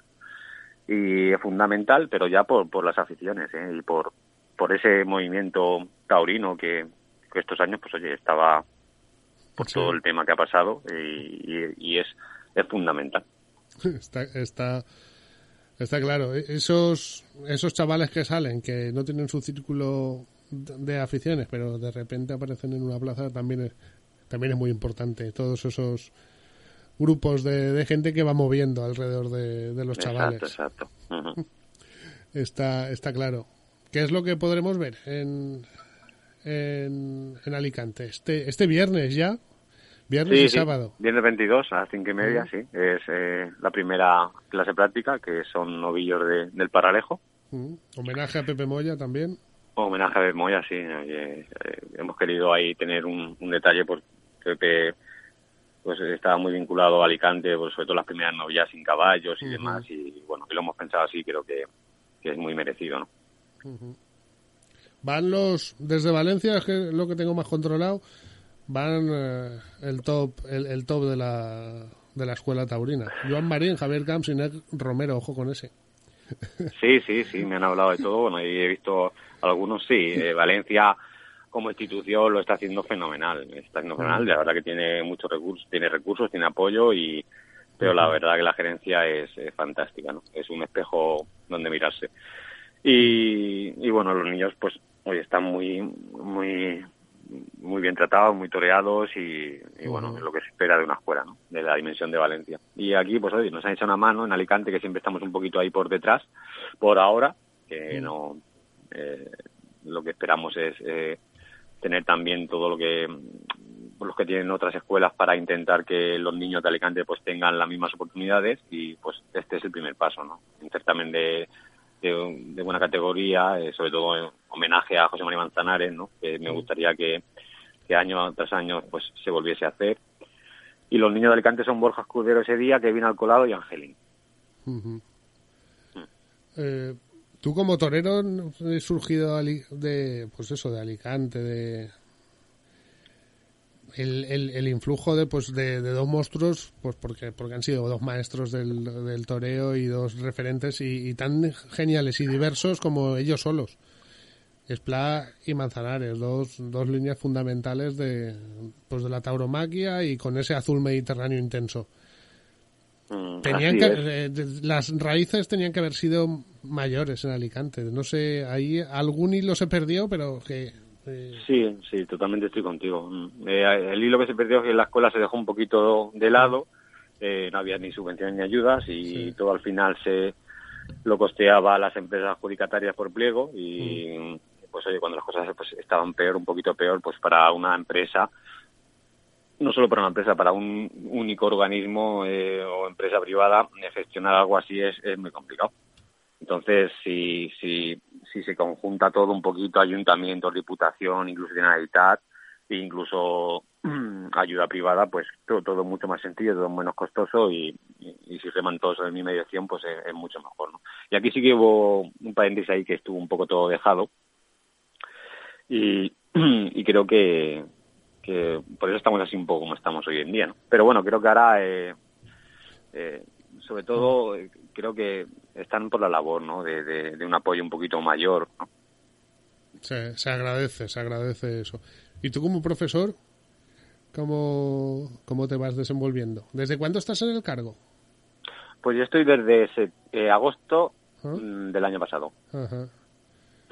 y es fundamental, pero ya por, por las aficiones ¿eh? y por, por ese movimiento taurino que estos años, pues oye, estaba por Sí. todo el tema que ha pasado y, y- y es, es fundamental. está está está claro E- esos esos chavales que salen que no tienen su círculo de aficiones pero de repente aparecen en una plaza también es también es muy importante todos esos grupos de, de gente que va moviendo alrededor de, de los chavales Exacto, exacto. Está está claro qué es lo que podremos ver en en, en Alicante este este viernes ya viernes Sí, y sí, sábado Viernes 22 a las cinco y media, sí. Es eh, la primera clase práctica, que son novillos de- del Paralejo. Mm. homenaje a Pepe Moya también Homenaje a Beb Moya, sí. oye, eh, hemos querido ahí tener un, un detalle porque Pepe pues estaba muy vinculado a Alicante, pues, sobre todo las primeras novillas sin caballos y demás. Y bueno, que lo hemos pensado así, creo que, que es muy merecido, ¿no? Van los desde Valencia, es que es lo que tengo más controlado, van eh, el top el, el top de la de la escuela taurina. Joan Marín, Javier Camps y Nec Romero, ojo con ese. Sí, sí, sí, me han hablado de todo. Bueno, y he visto algunos, sí. eh, Valencia como institución lo está haciendo fenomenal. Está haciendo fenomenal. La verdad que tiene muchos recursos, tiene recursos, tiene apoyo y, pero la verdad que la gerencia es, es fantástica, ¿no? Es un espejo donde mirarse. Y, y bueno, los niños, pues, hoy están muy, muy, muy bien tratados, muy toreados y, y bueno, es lo que se espera de una escuela, ¿no? De la dimensión de Valencia. Y aquí, pues, hoy nos han hecho una mano en Alicante, que siempre estamos un poquito ahí por detrás, por ahora, que no, eh, lo que esperamos es eh, tener también todo lo que mm, los que tienen otras escuelas para intentar que los niños de Alicante pues tengan las mismas oportunidades y pues este es el primer paso, ¿no? Un certamen de, de, de buena categoría, eh, sobre todo en homenaje a José María Manzanares, ¿no? Que me gustaría que, que año tras año pues se volviese a hacer. Y los niños de Alicante son Borja Escudero ese día, Kevin Alcolado y Angelín. Eh, Tú como torero has surgido de pues eso de Alicante, de el, el, el influjo de pues de, de dos monstruos, pues porque porque han sido dos maestros del, del toreo y dos referentes y, y tan geniales y diversos como ellos solos. Esplá y Manzanares, dos, dos líneas fundamentales de, pues de la tauromaquia y con ese azul mediterráneo intenso. Mm, Tenían que, eh, las raíces tenían que haber sido mayores en Alicante. No sé, ahí algún hilo se perdió, pero que... eh, Sí, sí, totalmente estoy contigo. Mm. Eh, el hilo que se perdió es que la escuela se dejó un poquito de lado, eh, no había ni subvenciones ni ayudas y Sí. todo al final se lo costeaba a las empresas adjudicatarias por pliego y pues oye, cuando las cosas pues, estaban peor, un poquito peor, pues para una empresa, no solo para una empresa, para un único organismo eh, o empresa privada, gestionar algo así es, es muy complicado. Entonces, si, si, si se conjunta todo un poquito, ayuntamiento, diputación, incluso Generalitat, e incluso ayuda privada, pues todo, todo, mucho más sencillo, todo menos costoso y, y, si reman todos en mi mediación, pues es, es, mucho mejor. ¿no? Y aquí sí que hubo un paréntesis ahí que estuvo un poco todo dejado y, y creo que, que por eso estamos así un poco como estamos hoy en día. ¿no? Pero bueno, creo que ahora, eh, eh, sobre todo, eh, creo que están por la labor ¿no? de, de, de un apoyo un poquito mayor. ¿no? Se, se agradece, se agradece eso. ¿Y tú como profesor, cómo, cómo te vas desenvolviendo? ¿Desde cuándo estás en el cargo? Pues yo estoy desde ese, eh, agosto ¿Ah? del año pasado. Ajá.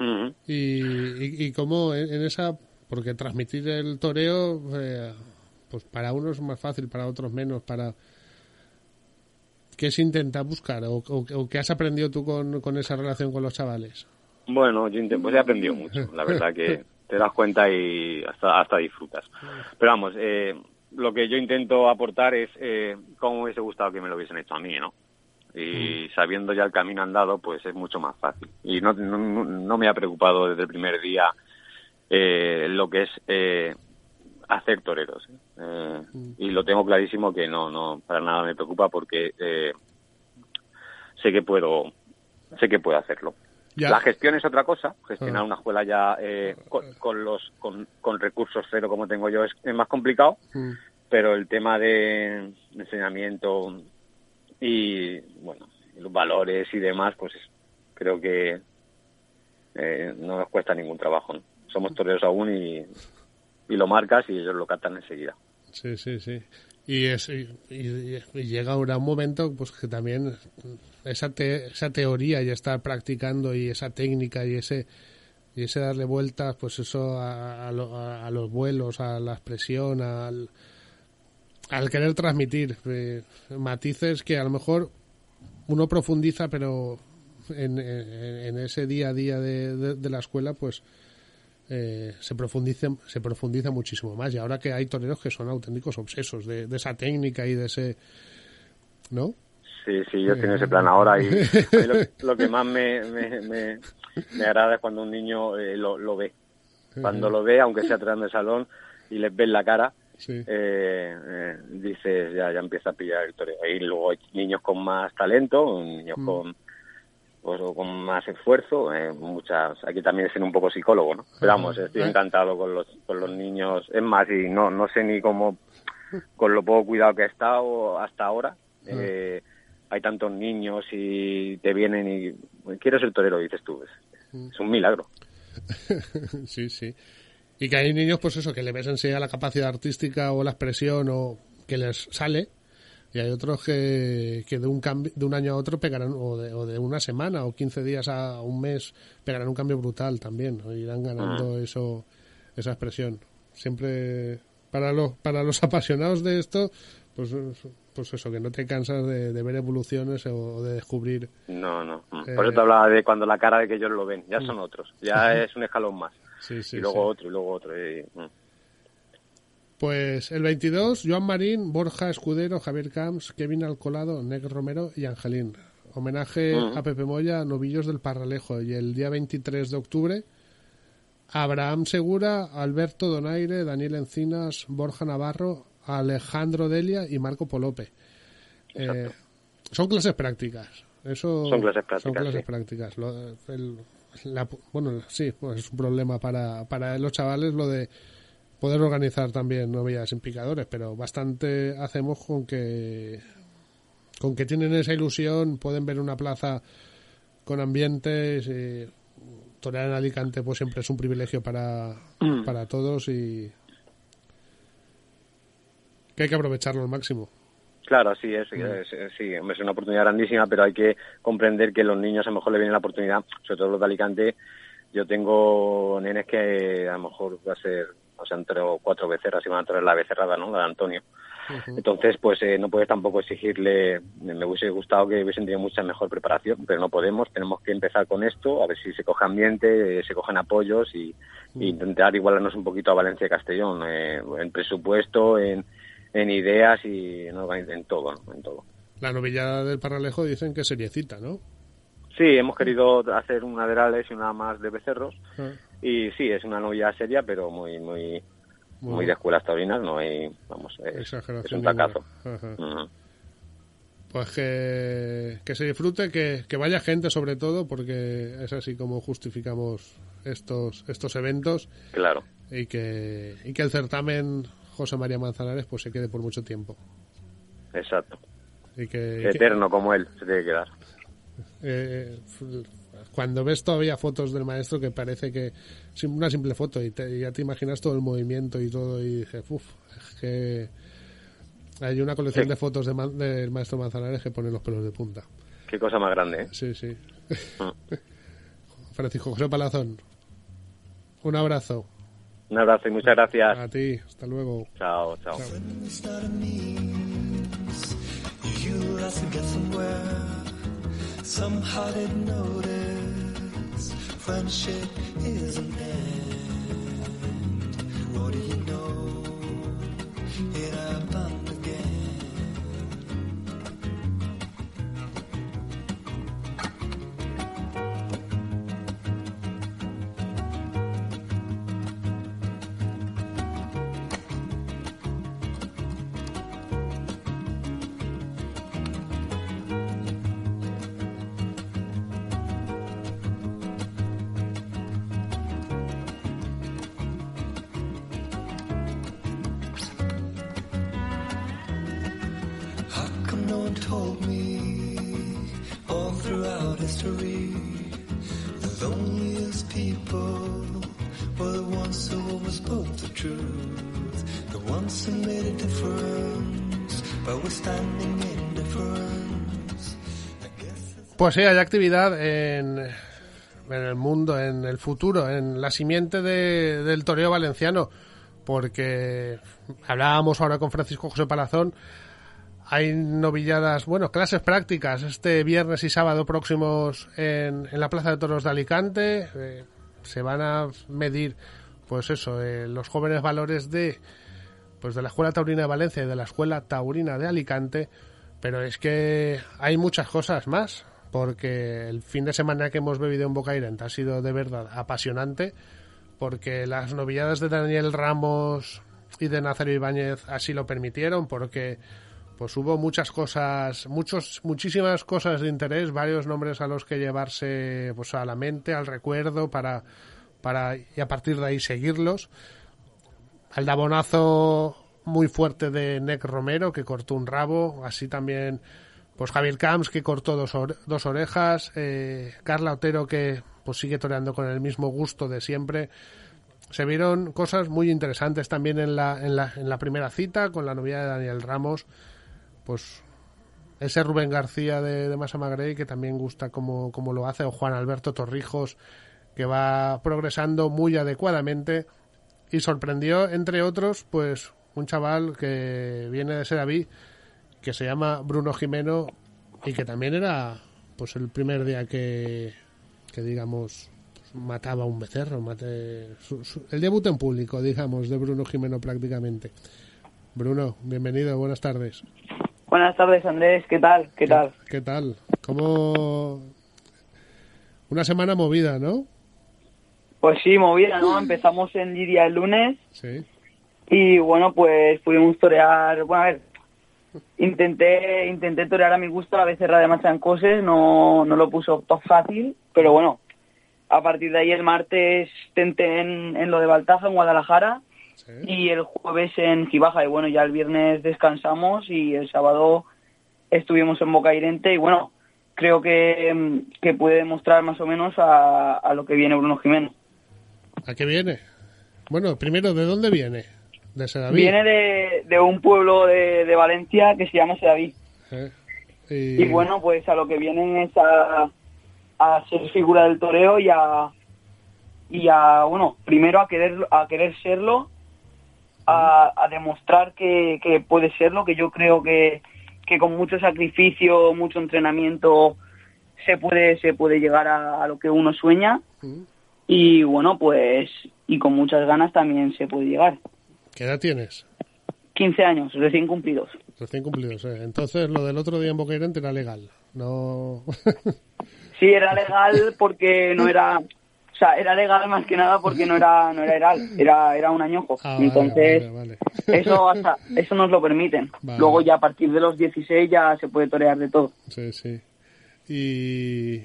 Uh -huh. ¿Y, y, y cómo en, en, esa... Porque transmitir el toreo, eh, pues para unos es más fácil, para otros menos, para... ¿Qué se intenta buscar o, o, o qué has aprendido tú con, con, esa relación con los chavales? Bueno, yo pues he aprendido mucho, la verdad que te das cuenta y hasta, hasta disfrutas. Pero vamos, eh, lo que yo intento aportar es eh, cómo me hubiese gustado que me lo hubiesen hecho a mí, ¿no? Y sabiendo ya el camino andado, pues es mucho más fácil. Y no, no, no me ha preocupado desde el primer día eh, lo que es eh, hacer toreros. Eh, y lo tengo clarísimo que no, no, para nada me preocupa porque eh, sé que puedo, sé que puedo hacerlo. Ya. La gestión es otra cosa. Gestionar ah. una escuela ya eh, con, con, los con, con, recursos cero como tengo yo es, es más complicado, mm. pero el tema de enseñamiento y bueno los valores y demás, pues creo que eh, no nos cuesta ningún trabajo. ¿no? Somos toreros aún y, y lo marcas y ellos lo captan enseguida. Sí, sí, sí. Y, es, y, llega ahora un momento pues que también esa, te, esa teoría y estar practicando y esa técnica y ese y ese darle vueltas pues eso a, a, lo, a los vuelos a la expresión al, querer transmitir eh, matices que a lo mejor uno profundiza pero en, ese día a día de, de la escuela pues eh, se profundice se profundiza muchísimo más y ahora que hay toreros que son auténticos obsesos de, de esa técnica y de ese ¿no? Sí, sí, yo tengo ese plan ahora y lo, lo, que más me, me, me, me, agrada es cuando un niño eh, lo, lo, ve. Cuando lo ve, aunque sea tratando el salón y les ves la cara, sí. eh, eh, dices, ya, ya empieza a pillar el toreo. Y luego hay niños con más talento, niños mm. con pues, con más esfuerzo, eh, muchas, aquí también es un poco psicólogo, ¿no? Pero vamos, estoy encantado con los, con los niños, es más, y no, no sé ni cómo, con lo poco cuidado que he estado hasta ahora, eh, hay tantos niños y te vienen y quieres el torero, dices tú, es, es un milagro. sí, sí. Y que hay niños, pues eso, que le ves enseguida la capacidad artística o la expresión o que les sale, y hay otros que, que de un cambio, de un año a otro pegarán, o de, o de, una semana o 15 días a un mes, pegarán un cambio brutal también, ¿no? irán ganando eso, esa expresión. Siempre, para los, para los apasionados de esto, pues, pues eso, que no te cansas de, de ver evoluciones o de descubrir. No, no. Eh, Por eso te hablaba de cuando la cara de que ellos lo ven, ya son otros, ya es un escalón más. Sí, sí, y luego otro, y luego otro. Y, pues el 22, Joan Marín, Borja Escudero, Javier Camps, Kevin Alcolado, Neg Romero y Angelín. Homenaje uh -huh. a Pepe Moya, Novillos del Parralejo. Y el día 23 de octubre, Abraham Segura, Alberto Donaire, Daniel Encinas, Borja Navarro, Alejandro Delia y Marco Polope. Eh, son clases prácticas. Eso, son clases prácticas. Son clases sí. prácticas. Lo, el, la, bueno, sí, pues es un problema para, para los chavales lo de poder organizar también novillas en picadores, pero bastante hacemos con que con que tienen esa ilusión, pueden ver una plaza con ambientes, eh, torear en Alicante pues siempre es un privilegio para, mm. para todos y que hay que aprovecharlo al máximo. Claro, sí, es, es, es, sí, es una oportunidad grandísima, pero hay que comprender que los niños a lo mejor le viene la oportunidad, sobre todo los de Alicante. Yo tengo nenes que a lo mejor va a ser o sea, entre cuatro becerras y van a traer la becerrada, ¿no? La de Antonio. Uh -huh. Entonces, pues eh, no puedes tampoco exigirle, me hubiese gustado que hubiesen tenido mucha mejor preparación, pero no podemos, tenemos que empezar con esto, a ver si se coge ambiente, eh, se cogen apoyos y, uh -huh. y, intentar igualarnos un poquito a Valencia y Castellón, eh, en presupuesto, en, en ideas y en, en todo, ¿no? En todo. La novillada del Parralejo dicen que seriecita, ¿no? Sí, hemos querido hacer una de Rales y una más de becerros. Ah, Y sí, es una novia seria, pero muy muy muy, Muy- de escuelas taurinas, no hay, vamos, es, un tacazo. Pues que, que se disfrute, que, que vaya gente sobre todo, porque es así como justificamos estos, estos eventos Claro, y que, y que el certamen José María Manzanares pues se quede por mucho tiempo. exacto. Y que, y que- Eterno como él se tiene que quedar. eh, f- cuando ves todavía fotos del maestro que parece que una simple foto y, te- y ya te imaginas todo el movimiento y todo y dices, uff, es que hay una colección Sí. de fotos de ma- del maestro Manzanares que pone los pelos de punta. Qué cosa más grande, ¿eh? Sí, sí. Mm. Francisco José Palazón, un abrazo Un abrazo y muchas gracias. a ti, hasta luego. Chao, chao. Friendship is an end. What do you know? It happened Pues sí, hay actividad en, el mundo, en el futuro, en la simiente de- del toreo valenciano, porque hablábamos ahora con Francisco José Palazón, hay novilladas, bueno, clases prácticas este viernes y sábado próximos en, en la Plaza de Toros de Alicante. eh, se van a medir, pues eso, eh, los jóvenes valores de, pues de la Escuela Taurina de Valencia y de la Escuela Taurina de Alicante. Pero es que hay muchas cosas más, porque el fin de semana que hemos bebido en Bocairent ha sido de verdad apasionante, porque las novilladas de Daniel Ramos y de Nazario Ibáñez así lo permitieron, porque pues hubo muchas cosas, muchos, muchísimas cosas de interés, varios nombres a los que llevarse pues a la mente, al recuerdo, para, para y a partir de ahí seguirlos. Al dabonazo muy fuerte de Nec Romero, que cortó un rabo, así también pues Javier Camps, que cortó dos, dos orejas, eh, Carla Otero, que pues sigue toreando con el mismo gusto de siempre. Se vieron cosas muy interesantes también en la, en la, en la primera cita, con la novia de Daniel Ramos, pues ese Rubén García de, de que también gusta como, lo hace, o Juan Alberto Torrijos, que va progresando muy adecuadamente y sorprendió, entre otros, pues un chaval que viene de Sedaví, que se llama Bruno Jimeno y que también era pues el primer día que, que digamos, pues, mataba un becerro, mate, su- su- el debut en público, digamos, de Bruno Jimeno prácticamente. Bruno, bienvenido, buenas tardes. Buenas tardes, Andrés. ¿Qué tal? ¿Qué tal? ¿Qué tal? ¿Cómo...? Una semana movida, ¿no? Pues sí, movida, ¿no? Empezamos en Lidia el lunes Sí. y bueno, pues pudimos torear. Bueno, a ver, intenté intenté torear a mi gusto la becerra de Machancoses, no, no lo puso fácil, pero bueno, a partir de ahí el martes tenté en, en lo de Baltaja, en Guadalajara, sí. y el jueves en Gibaja. Y bueno, ya el viernes descansamos y el sábado estuvimos en Bocairente y bueno, creo que, que puede demostrar más o menos a, a lo que viene Bruno Jiménez. ¿A qué viene? Bueno, primero, ¿de dónde viene? De Sedaví. Viene de, de un pueblo de, de Valencia que se llama Sedaví. ¿eh? Y, Y bueno, pues a lo que vienen es a, a ser figura del toreo y a, y a bueno, primero a querer, a querer serlo, a, a demostrar que, que puede serlo, que yo creo que, que con mucho sacrificio, mucho entrenamiento se puede, se puede llegar a, a lo que uno sueña ¿Mm? y bueno, pues y con muchas ganas también se puede llegar. ¿Qué edad tienes? 15 años, recién cumplidos. Recién cumplidos, ¿eh? Entonces, lo del otro día en Bocairente era legal. No... Sí, era legal porque no era... O sea, era legal más que nada porque no era no era heral, era, era un añojo. Ah, Entonces, vale, vale. eso hasta, eso nos lo permiten. Luego ya a partir de los 16 ya se puede torear de todo. Sí, sí. Y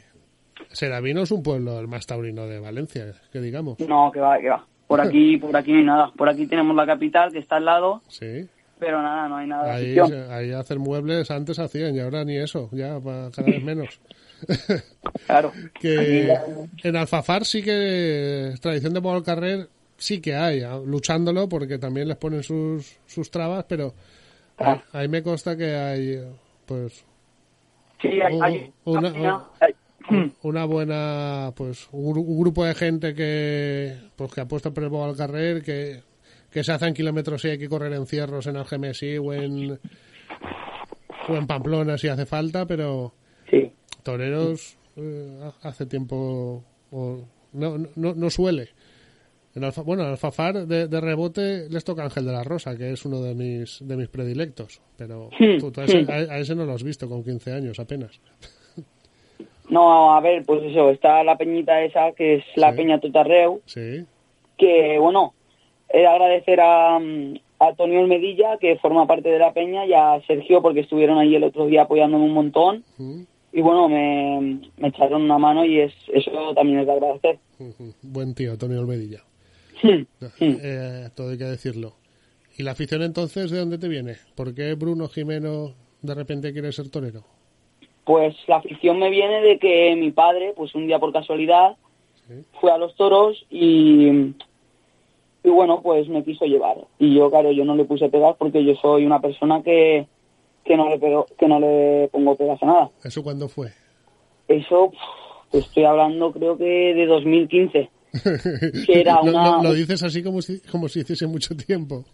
Seravino es un pueblo el más taurino de Valencia, que digamos. No, que va, que va. Por aquí, por aquí no hay nada. Por aquí tenemos la capital que está al lado, Sí. pero nada, no hay nada de Ahí, ahí hacer muebles antes hacían y ahora ni eso, ya cada vez menos. Claro. que en Alfafar sí que tradición de Pablo Carrer sí que hay, luchándolo porque también les ponen sus, sus trabas, pero ahí, Ah. ahí me consta que hay pues Sí, hay, hay- Una- hay- una buena pues un, gru- un grupo de gente que pues que apuesta por el Boal Carrer que que se hacen kilómetros y hay que correr en cierros en Algemesí o en o en Pamplona si hace falta pero sí. toreros eh, hace tiempo o- no, no, no suele en Alfa- bueno en Alfafar de, de rebote les toca Ángel de la Rosa que es uno de mis de mis predilectos pero Hmm, tú, tú a, ese, hmm. a- a ese no lo has visto con 15 años apenas No, a ver, pues eso, está la peñita esa, que es la Sí. Peña Totarreu, sí que, bueno, he de agradecer a, mm, a Tonio Medilla, que forma parte de la peña, y a Sergio, porque estuvieron ahí el otro día apoyándome un montón, y bueno, me, me echaron una mano y es eso también es de agradecer. buen tío Tony Olmedilla Hmm. Eh, todo hay que decirlo y la afición entonces de dónde te viene ¿por qué Bruno Jimeno de repente quiere ser torero? Pues la afición me viene de que mi padre, pues un día por casualidad, Sí. fue a los toros y, y bueno, pues me quiso llevar. Y yo, claro, yo no le puse pegas porque yo soy una persona que, que, no, le pego, que no le pongo pegas a nada. ¿eso cuándo fue? Eso, estoy hablando creo que de 2015. Que era Lo- una- lo, lo dices así como si, como si hiciese mucho tiempo.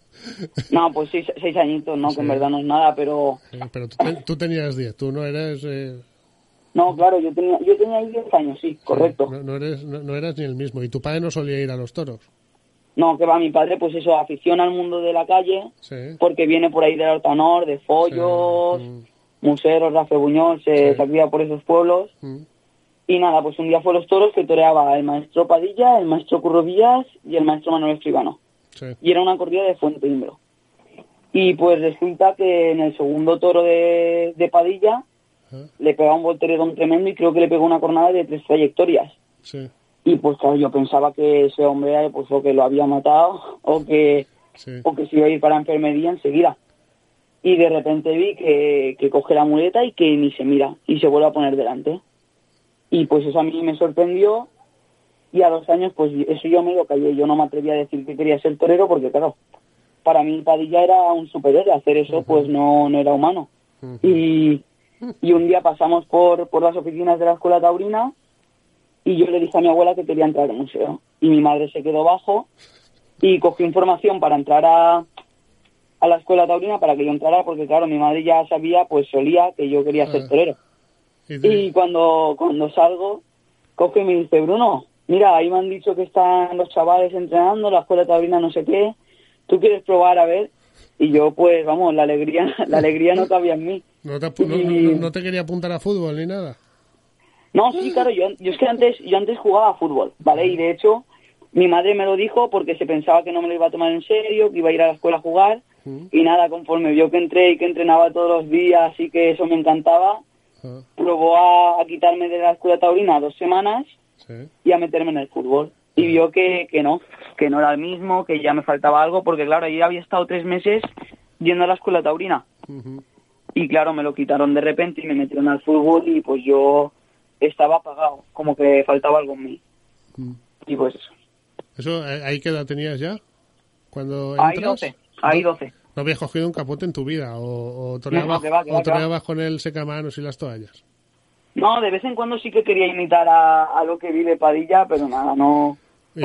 No, pues seis, seis añitos, ¿no? Sí. Que en verdad no es nada, pero... Pero tú, tú tenías 10, tú no eres... eh, No, claro, yo tenía, yo tenía ahí 10 años, sí, correcto. No, no eres, no, no eras ni el mismo. Y tu padre no solía ir a los toros. No, que va mi padre, pues eso, afición al mundo de la calle, Sí. porque viene por ahí del Hortanor, de Follos, Sí, mm. Museros, Rafe Buñol, se, Sí. por esos pueblos. Mm. Y nada, pues un día fue los toros que toreaba el maestro Padilla, el maestro Curro Villas y el maestro Manuel Escribano. Sí. Y era una corrida de Fuente Imbro. Y pues resulta que en el segundo toro de, de Padilla le pega un volteredón tremendo y creo que le pegó una cornada de tres trayectorias. Sí. Y pues claro, yo pensaba que ese hombre pues o que lo había matado o que Sí. o que se iba a ir para enfermería enseguida. Y de repente vi que, que coge la muleta y que ni se mira y se vuelve a poner delante. Y pues eso a mí me sorprendió y a dos años pues eso yo me lo callé. Yo no me atreví a decir que quería ser torero porque claro, para mí Padilla era un superhéroe, hacer eso pues no, no era humano. Y, y un día pasamos por, por las oficinas de la escuela taurina y yo le dije a mi abuela que quería entrar al museo. Y mi madre se quedó bajo y cogió información para entrar a, a la escuela taurina para que yo entrara, porque claro, mi madre ya sabía, pues solía que yo quería ser torero. Y cuando, cuando salgo, coge y me dice, Bruno, mira, ahí me han dicho que están los chavales entrenando, la escuela taurina no sé qué, ¿tú quieres probar a ver? Y yo, pues, vamos, la alegría, la alegría no cabía en mí. no, te, apu- no- no- no te quería apuntar a fútbol ni nada. No, sí, claro, yo, yo es que antes, yo antes jugaba a fútbol, ¿vale? Y de hecho, mi madre me lo dijo porque se pensaba que no me lo iba a tomar en serio, que iba a ir a la escuela a jugar. Mm. Y nada, conforme vio que entré y que entrenaba todos los días y que eso me encantaba, Ah, probó a, a quitarme de la escuela taurina dos semanas sí. y a meterme en el fútbol. Y vio que, que no, que no era el mismo, que ya me faltaba algo, porque claro, yo ya había estado tres meses yendo a la escuela taurina. Y claro, me lo quitaron de repente y me metieron al fútbol y pues yo estaba apagado, como que faltaba algo en mí. Mm. Y pues eso. ¿Eso, eh, ahí qué edad tenías ya? Cuando entras? 12, hay ¿No- 12. ¿No habías cogido un capote en tu vida? ¿O, o toreabas, va, va, o toreabas con el secamanos y las toallas? No, de vez en cuando sí que quería imitar a, a lo que vive Padilla, pero nada, no. Y,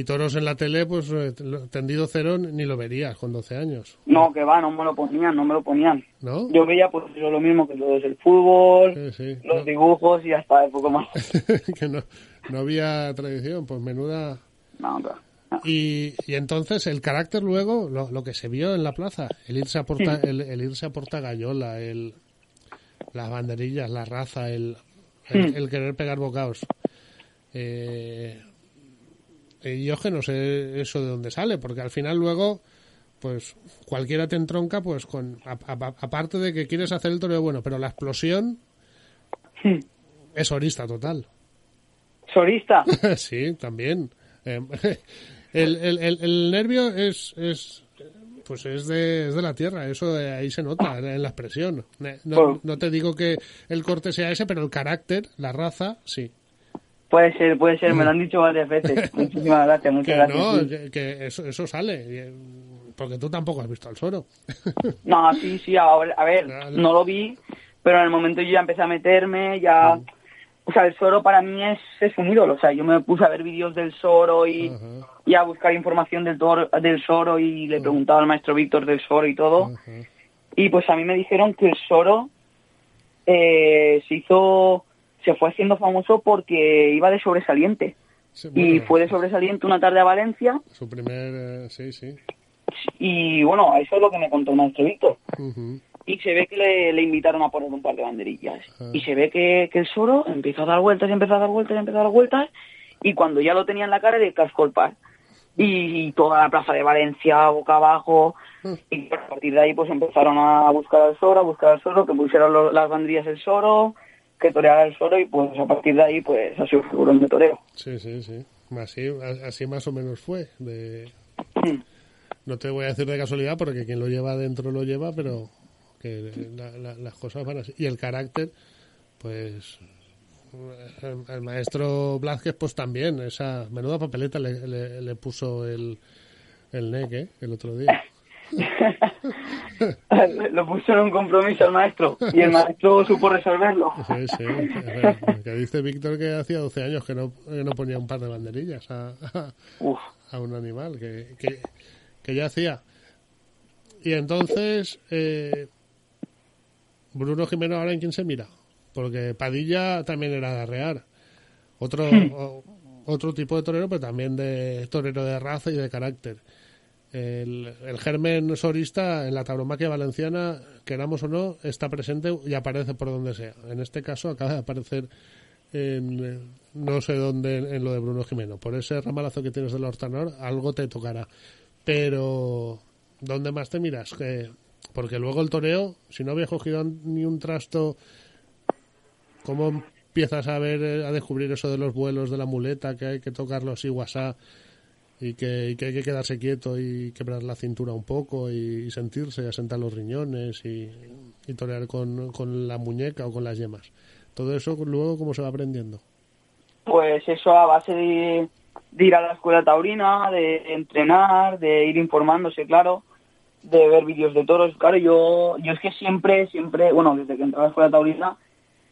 y toros en la tele, pues eh, tendido cero ni lo verías con 12 años, No, que va, no me lo ponían, no me lo ponían. ¿no? Yo veía pues lo mismo que todos, el fútbol, Sí, sí. los No. dibujos y hasta poco más. que no, no había tradición, pues menuda... No, no. Y, y entonces el carácter luego, lo, lo que se vio en la plaza, el irse a Porta, el, el irse a Portagayola, el, las banderillas, la raza, el, el, el querer pegar bocaos. Eh, y yo que no sé eso de dónde sale, porque al final luego, pues cualquiera te entronca, pues con aparte de que quieres hacer el toreo bueno, pero la explosión Hmm. es horista total. Sorista. sí, también. Eh, el, el, el, el nervio es, es pues es de, es de la tierra, eso de ahí se nota en la expresión. No, no te digo que el corte sea ese, pero el carácter, la raza, sí. Puede ser, puede ser, me lo han dicho varias veces. Muchísimas gracias, muchas Que gracias. no, sí. que, eso, eso sale. eh, Porque tú tampoco has visto al suero. No, sí, sí, a ver, no lo vi, pero en el momento yo ya empecé a meterme, ya... O sea, el Soro para mí es, es un ídolo, o sea, yo me puse a ver vídeos del Soro y, a buscar información del, toro, del Soro y le preguntaba al maestro Víctor del Soro y todo. Y pues a mí me dijeron que el Soro eh, se hizo, se fue haciendo famoso porque iba de sobresaliente. Sí, Y fue de sobresaliente una tarde a Valencia Su primer. eh, sí, sí. y bueno, eso es lo que me contó el maestro Víctor. Y se ve que le, le invitaron a poner un par de banderillas. Ah. Y se ve que, que el Soro empezó a dar vueltas, y empezó a dar vueltas, y empezó a dar vueltas, y cuando ya lo tenía en la cara, le cascó el par. Y, toda la plaza de Valencia, boca abajo, y a partir de ahí pues empezaron a buscar al Soro, a buscar al Soro, que pusieran lo- las banderillas del Soro, que toreara el Soro, y pues a partir de ahí pues ha sido figurón de toreo. Sí, sí, sí. Así, así más o menos fue. De... No te voy a decir de casualidad porque quien lo lleva adentro lo lleva, pero que la- la- las cosas van así. Y el carácter, pues el, el maestro Blázquez pues también, esa menuda papeleta le, le- le puso el, el NEC ¿eh? el otro día. lo puso en un compromiso al maestro, y el maestro supo resolverlo. Sí, sí. Eh, Que dice Víctor que hacía 12 años que no, que no ponía un par de banderillas a, a- a un animal que, que, que ya hacía. Y entonces, eh, Bruno Jimeno ahora en quién se mira, porque Padilla también era de arrear. Otro, o- otro tipo de torero, pero también de torero de raza y de carácter. El, el germen sorista en la tauromaquia valenciana, queramos o no, está presente y aparece por donde sea. En este caso acaba de aparecer en no sé dónde en, en lo de Bruno Jimeno. Por ese ramalazo que tienes del Hortanor, algo te tocará. Pero, ¿dónde más te miras? Que, porque luego el toreo, si no había cogido ni un trasto, ¿cómo empiezas a ver, eh, a descubrir eso de los vuelos de la muleta, que hay que tocarlo así, guasá, y que, hay que quedarse quieto y quebrar la cintura un poco y, y sentirse, asentar los riñones y, y torear con, con la muñeca o con las yemas? Todo eso luego, ¿cómo se va aprendiendo? Pues eso a base de ir a la escuela taurina, de entrenar, de ir informándose, claro, de ver vídeos de toros. Claro, yo, yo es que siempre, siempre, bueno, desde que entré a la escuela taurina,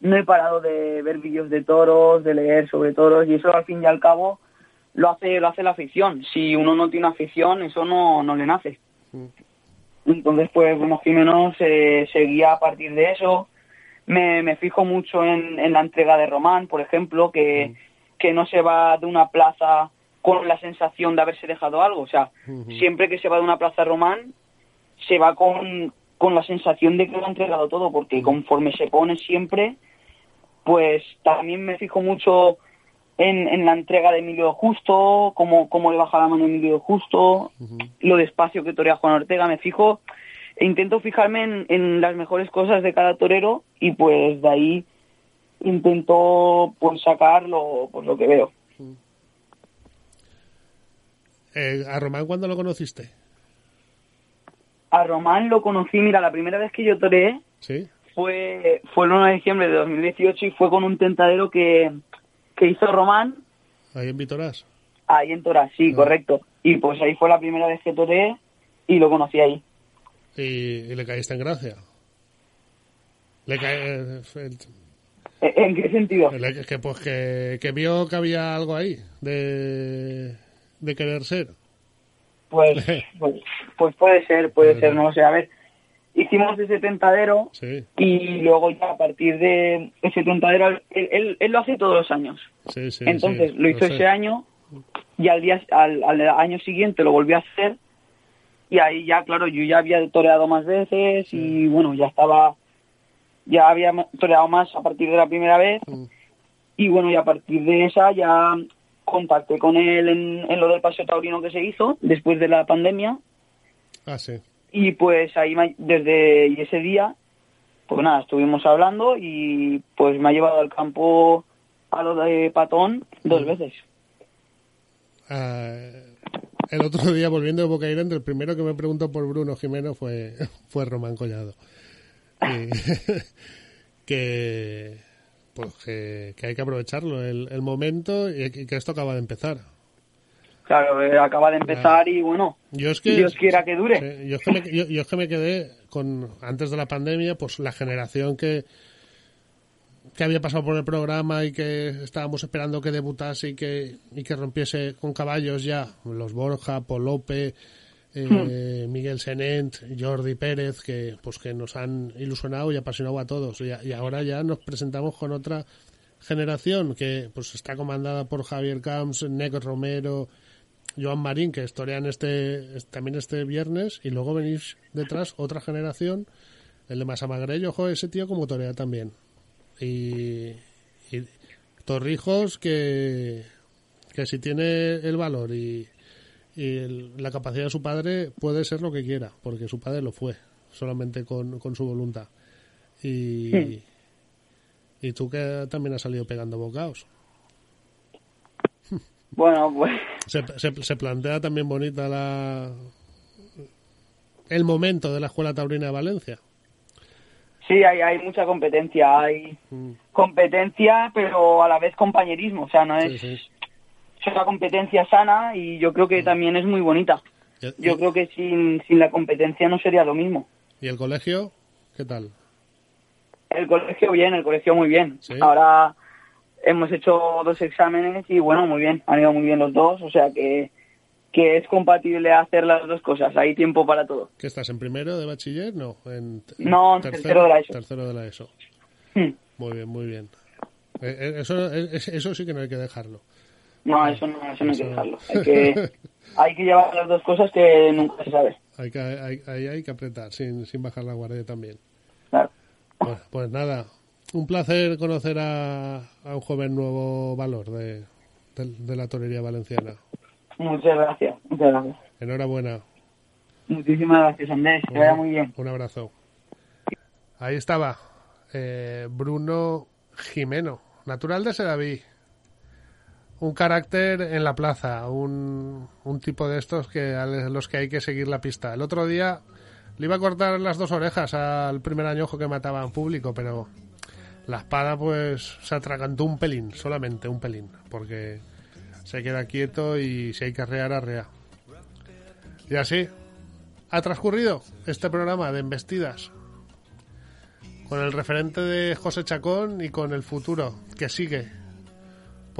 no he parado de ver vídeos de toros, de leer sobre toros, y eso al fin y al cabo lo hace, lo hace la afición. Si uno no tiene afición, eso no, no le nace. Entonces, pues, Bruno Jimeno se, se guía a partir de eso. Me, me fijo mucho en, en la entrega de Román, por ejemplo, que, que no se va de una plaza con la sensación de haberse dejado algo. O sea, siempre que se va de una plaza Román, se va con, con la sensación de que lo ha entregado todo, porque conforme se pone siempre, pues también me fijo mucho en, en la entrega de Emilio Justo, cómo, cómo le baja la mano a Emilio Justo, lo despacio que torea Juan Ortega, me fijo, e intento fijarme en, en las mejores cosas de cada torero y pues de ahí intento pues sacar lo, pues, lo que veo. Eh, ¿A Román cuándo lo conociste? A Román lo conocí, mira, la primera vez que yo toreé ¿Sí? fue, fue el 1 de diciembre de 2018 y fue con un tentadero que, que hizo Román Ahí en Vitoras. ahí en Torás, sí, Ah. correcto. Y pues ahí fue la primera vez que toreé y lo conocí ahí. Y, y le caíste en gracia. Le cae, eh, el- ¿E- ¿En qué sentido? que, pues, que, que vio que había algo ahí de, de querer ser. Pues, pues, pues puede ser, puede ser, no lo sé. A ver, hicimos ese tentadero Sí, y luego ya a partir de ese tentadero, él, él, él lo hace todos los años. sí, sí. Entonces lo hizo ese año y al, día, al, al año siguiente lo volvió a hacer y ahí ya, claro, yo ya había toreado más veces y bueno, ya estaba, ya había toreado más a partir de la primera vez Mm. Y bueno, y a partir de esa ya contacté con él en, en lo del paseo taurino que se hizo después de la pandemia. Ah, sí. Y pues ahí me- desde ese día, pues nada, estuvimos hablando y pues me ha llevado al campo a lo de Patón dos veces. Ah, el otro día, volviendo de Bocairente, el primero que me preguntó por Bruno Jimeno fue, fue Román Collado. Y- que, pues que, que hay que aprovecharlo, el, el momento, y que que esto acaba de empezar. Claro, eh, acaba de empezar y bueno, Yo es que, Dios quiera que dure. Sí, yo, es que me, yo- yo es que me quedé con, antes de la pandemia, pues la generación que, que había pasado por el programa y que estábamos esperando que debutase y que, y que rompiese con caballos ya, los Borja, Polope, eh, Miguel Senent, Jordi Pérez, que pues que nos han ilusionado y apasionado a todos. Y, y ahora ya nos presentamos con otra generación que pues está comandada por Javier Camps, Neco Romero, Joan Marín, que historian este, es- también este viernes, y luego venís detrás otra generación, el de Masamagrello, ojo, ese tío como torea también. Y, y Torrijos, que, que si tiene el valor y, y el- la capacidad de su padre, puede ser lo que quiera, porque su padre lo fue, solamente con, con su voluntad. Y, y tú que también has salido pegando bocaos. Bueno, pues Se, se, se plantea también bonita la el momento de la Escuela Taurina de Valencia. sí, hay, hay mucha competencia, hay Mm, competencia, pero a la vez compañerismo, o sea, no sí, es, sí. Es una competencia sana y yo creo que también es muy bonita. Yo creo que sin, sin la competencia no sería lo mismo. ¿Y el colegio? ¿Qué tal? El colegio bien, el colegio muy bien. Sí. Ahora hemos hecho dos exámenes y bueno, muy bien, han ido muy bien los dos, o sea que, que es compatible hacer las dos cosas, hay tiempo para todo. ¿Qué estás en primero de bachiller? No, en, en No, en tercero de la ESO. Tercero de la ESO. Hmm. Muy bien, muy bien. Eh, eh, Eso, eh, eso sí que no hay que dejarlo. No, eso no, eso no hay que dejarlo. Hay que, hay que llevar las dos cosas que nunca se sabe. Hay que, hay, hay- hay que apretar sin, sin bajar la guardia también. Claro. Bueno, pues nada, un placer conocer a, a un joven nuevo valor de, de, de la torería valenciana. Muchas gracias, muchas gracias. Enhorabuena. Muchísimas gracias, Andrés. Que vaya muy bien. Un abrazo. Ahí estaba eh, Bruno Jimeno, natural de Sedaví. Un carácter en la plaza, un, un tipo de estos que a los que hay que seguir la pista. El otro día le iba a cortar las dos orejas al primer añojo que mataba en público, pero la espada pues se atragantó un pelín, solamente un pelín, porque se queda quieto y si hay que arrear, arrea. Y así ha transcurrido este programa de embestidas con el referente de José Chacón y con el futuro que sigue.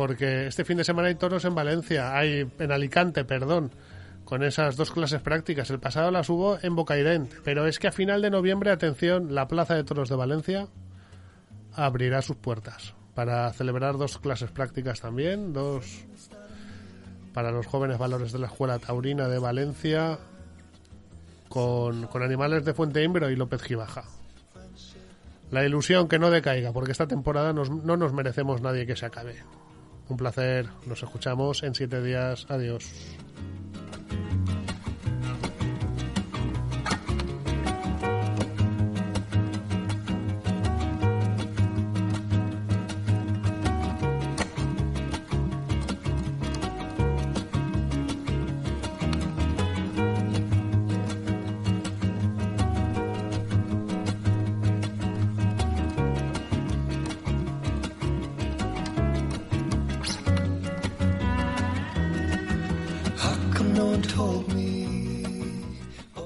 Porque este fin de semana hay toros en Valencia, hay en Alicante, perdón, con esas dos clases prácticas. El pasado las hubo en Bocairent, pero es que a final de noviembre, atención, la Plaza de Toros de Valencia abrirá sus puertas para celebrar dos clases prácticas también, dos para los jóvenes valores de la Escuela Taurina de Valencia con, animales de Fuente Imbro y López Gibaja. La ilusión que no decaiga, porque esta temporada nos- no nos merecemos nadie que se acabe. Un placer, nos escuchamos en siete días. Adiós.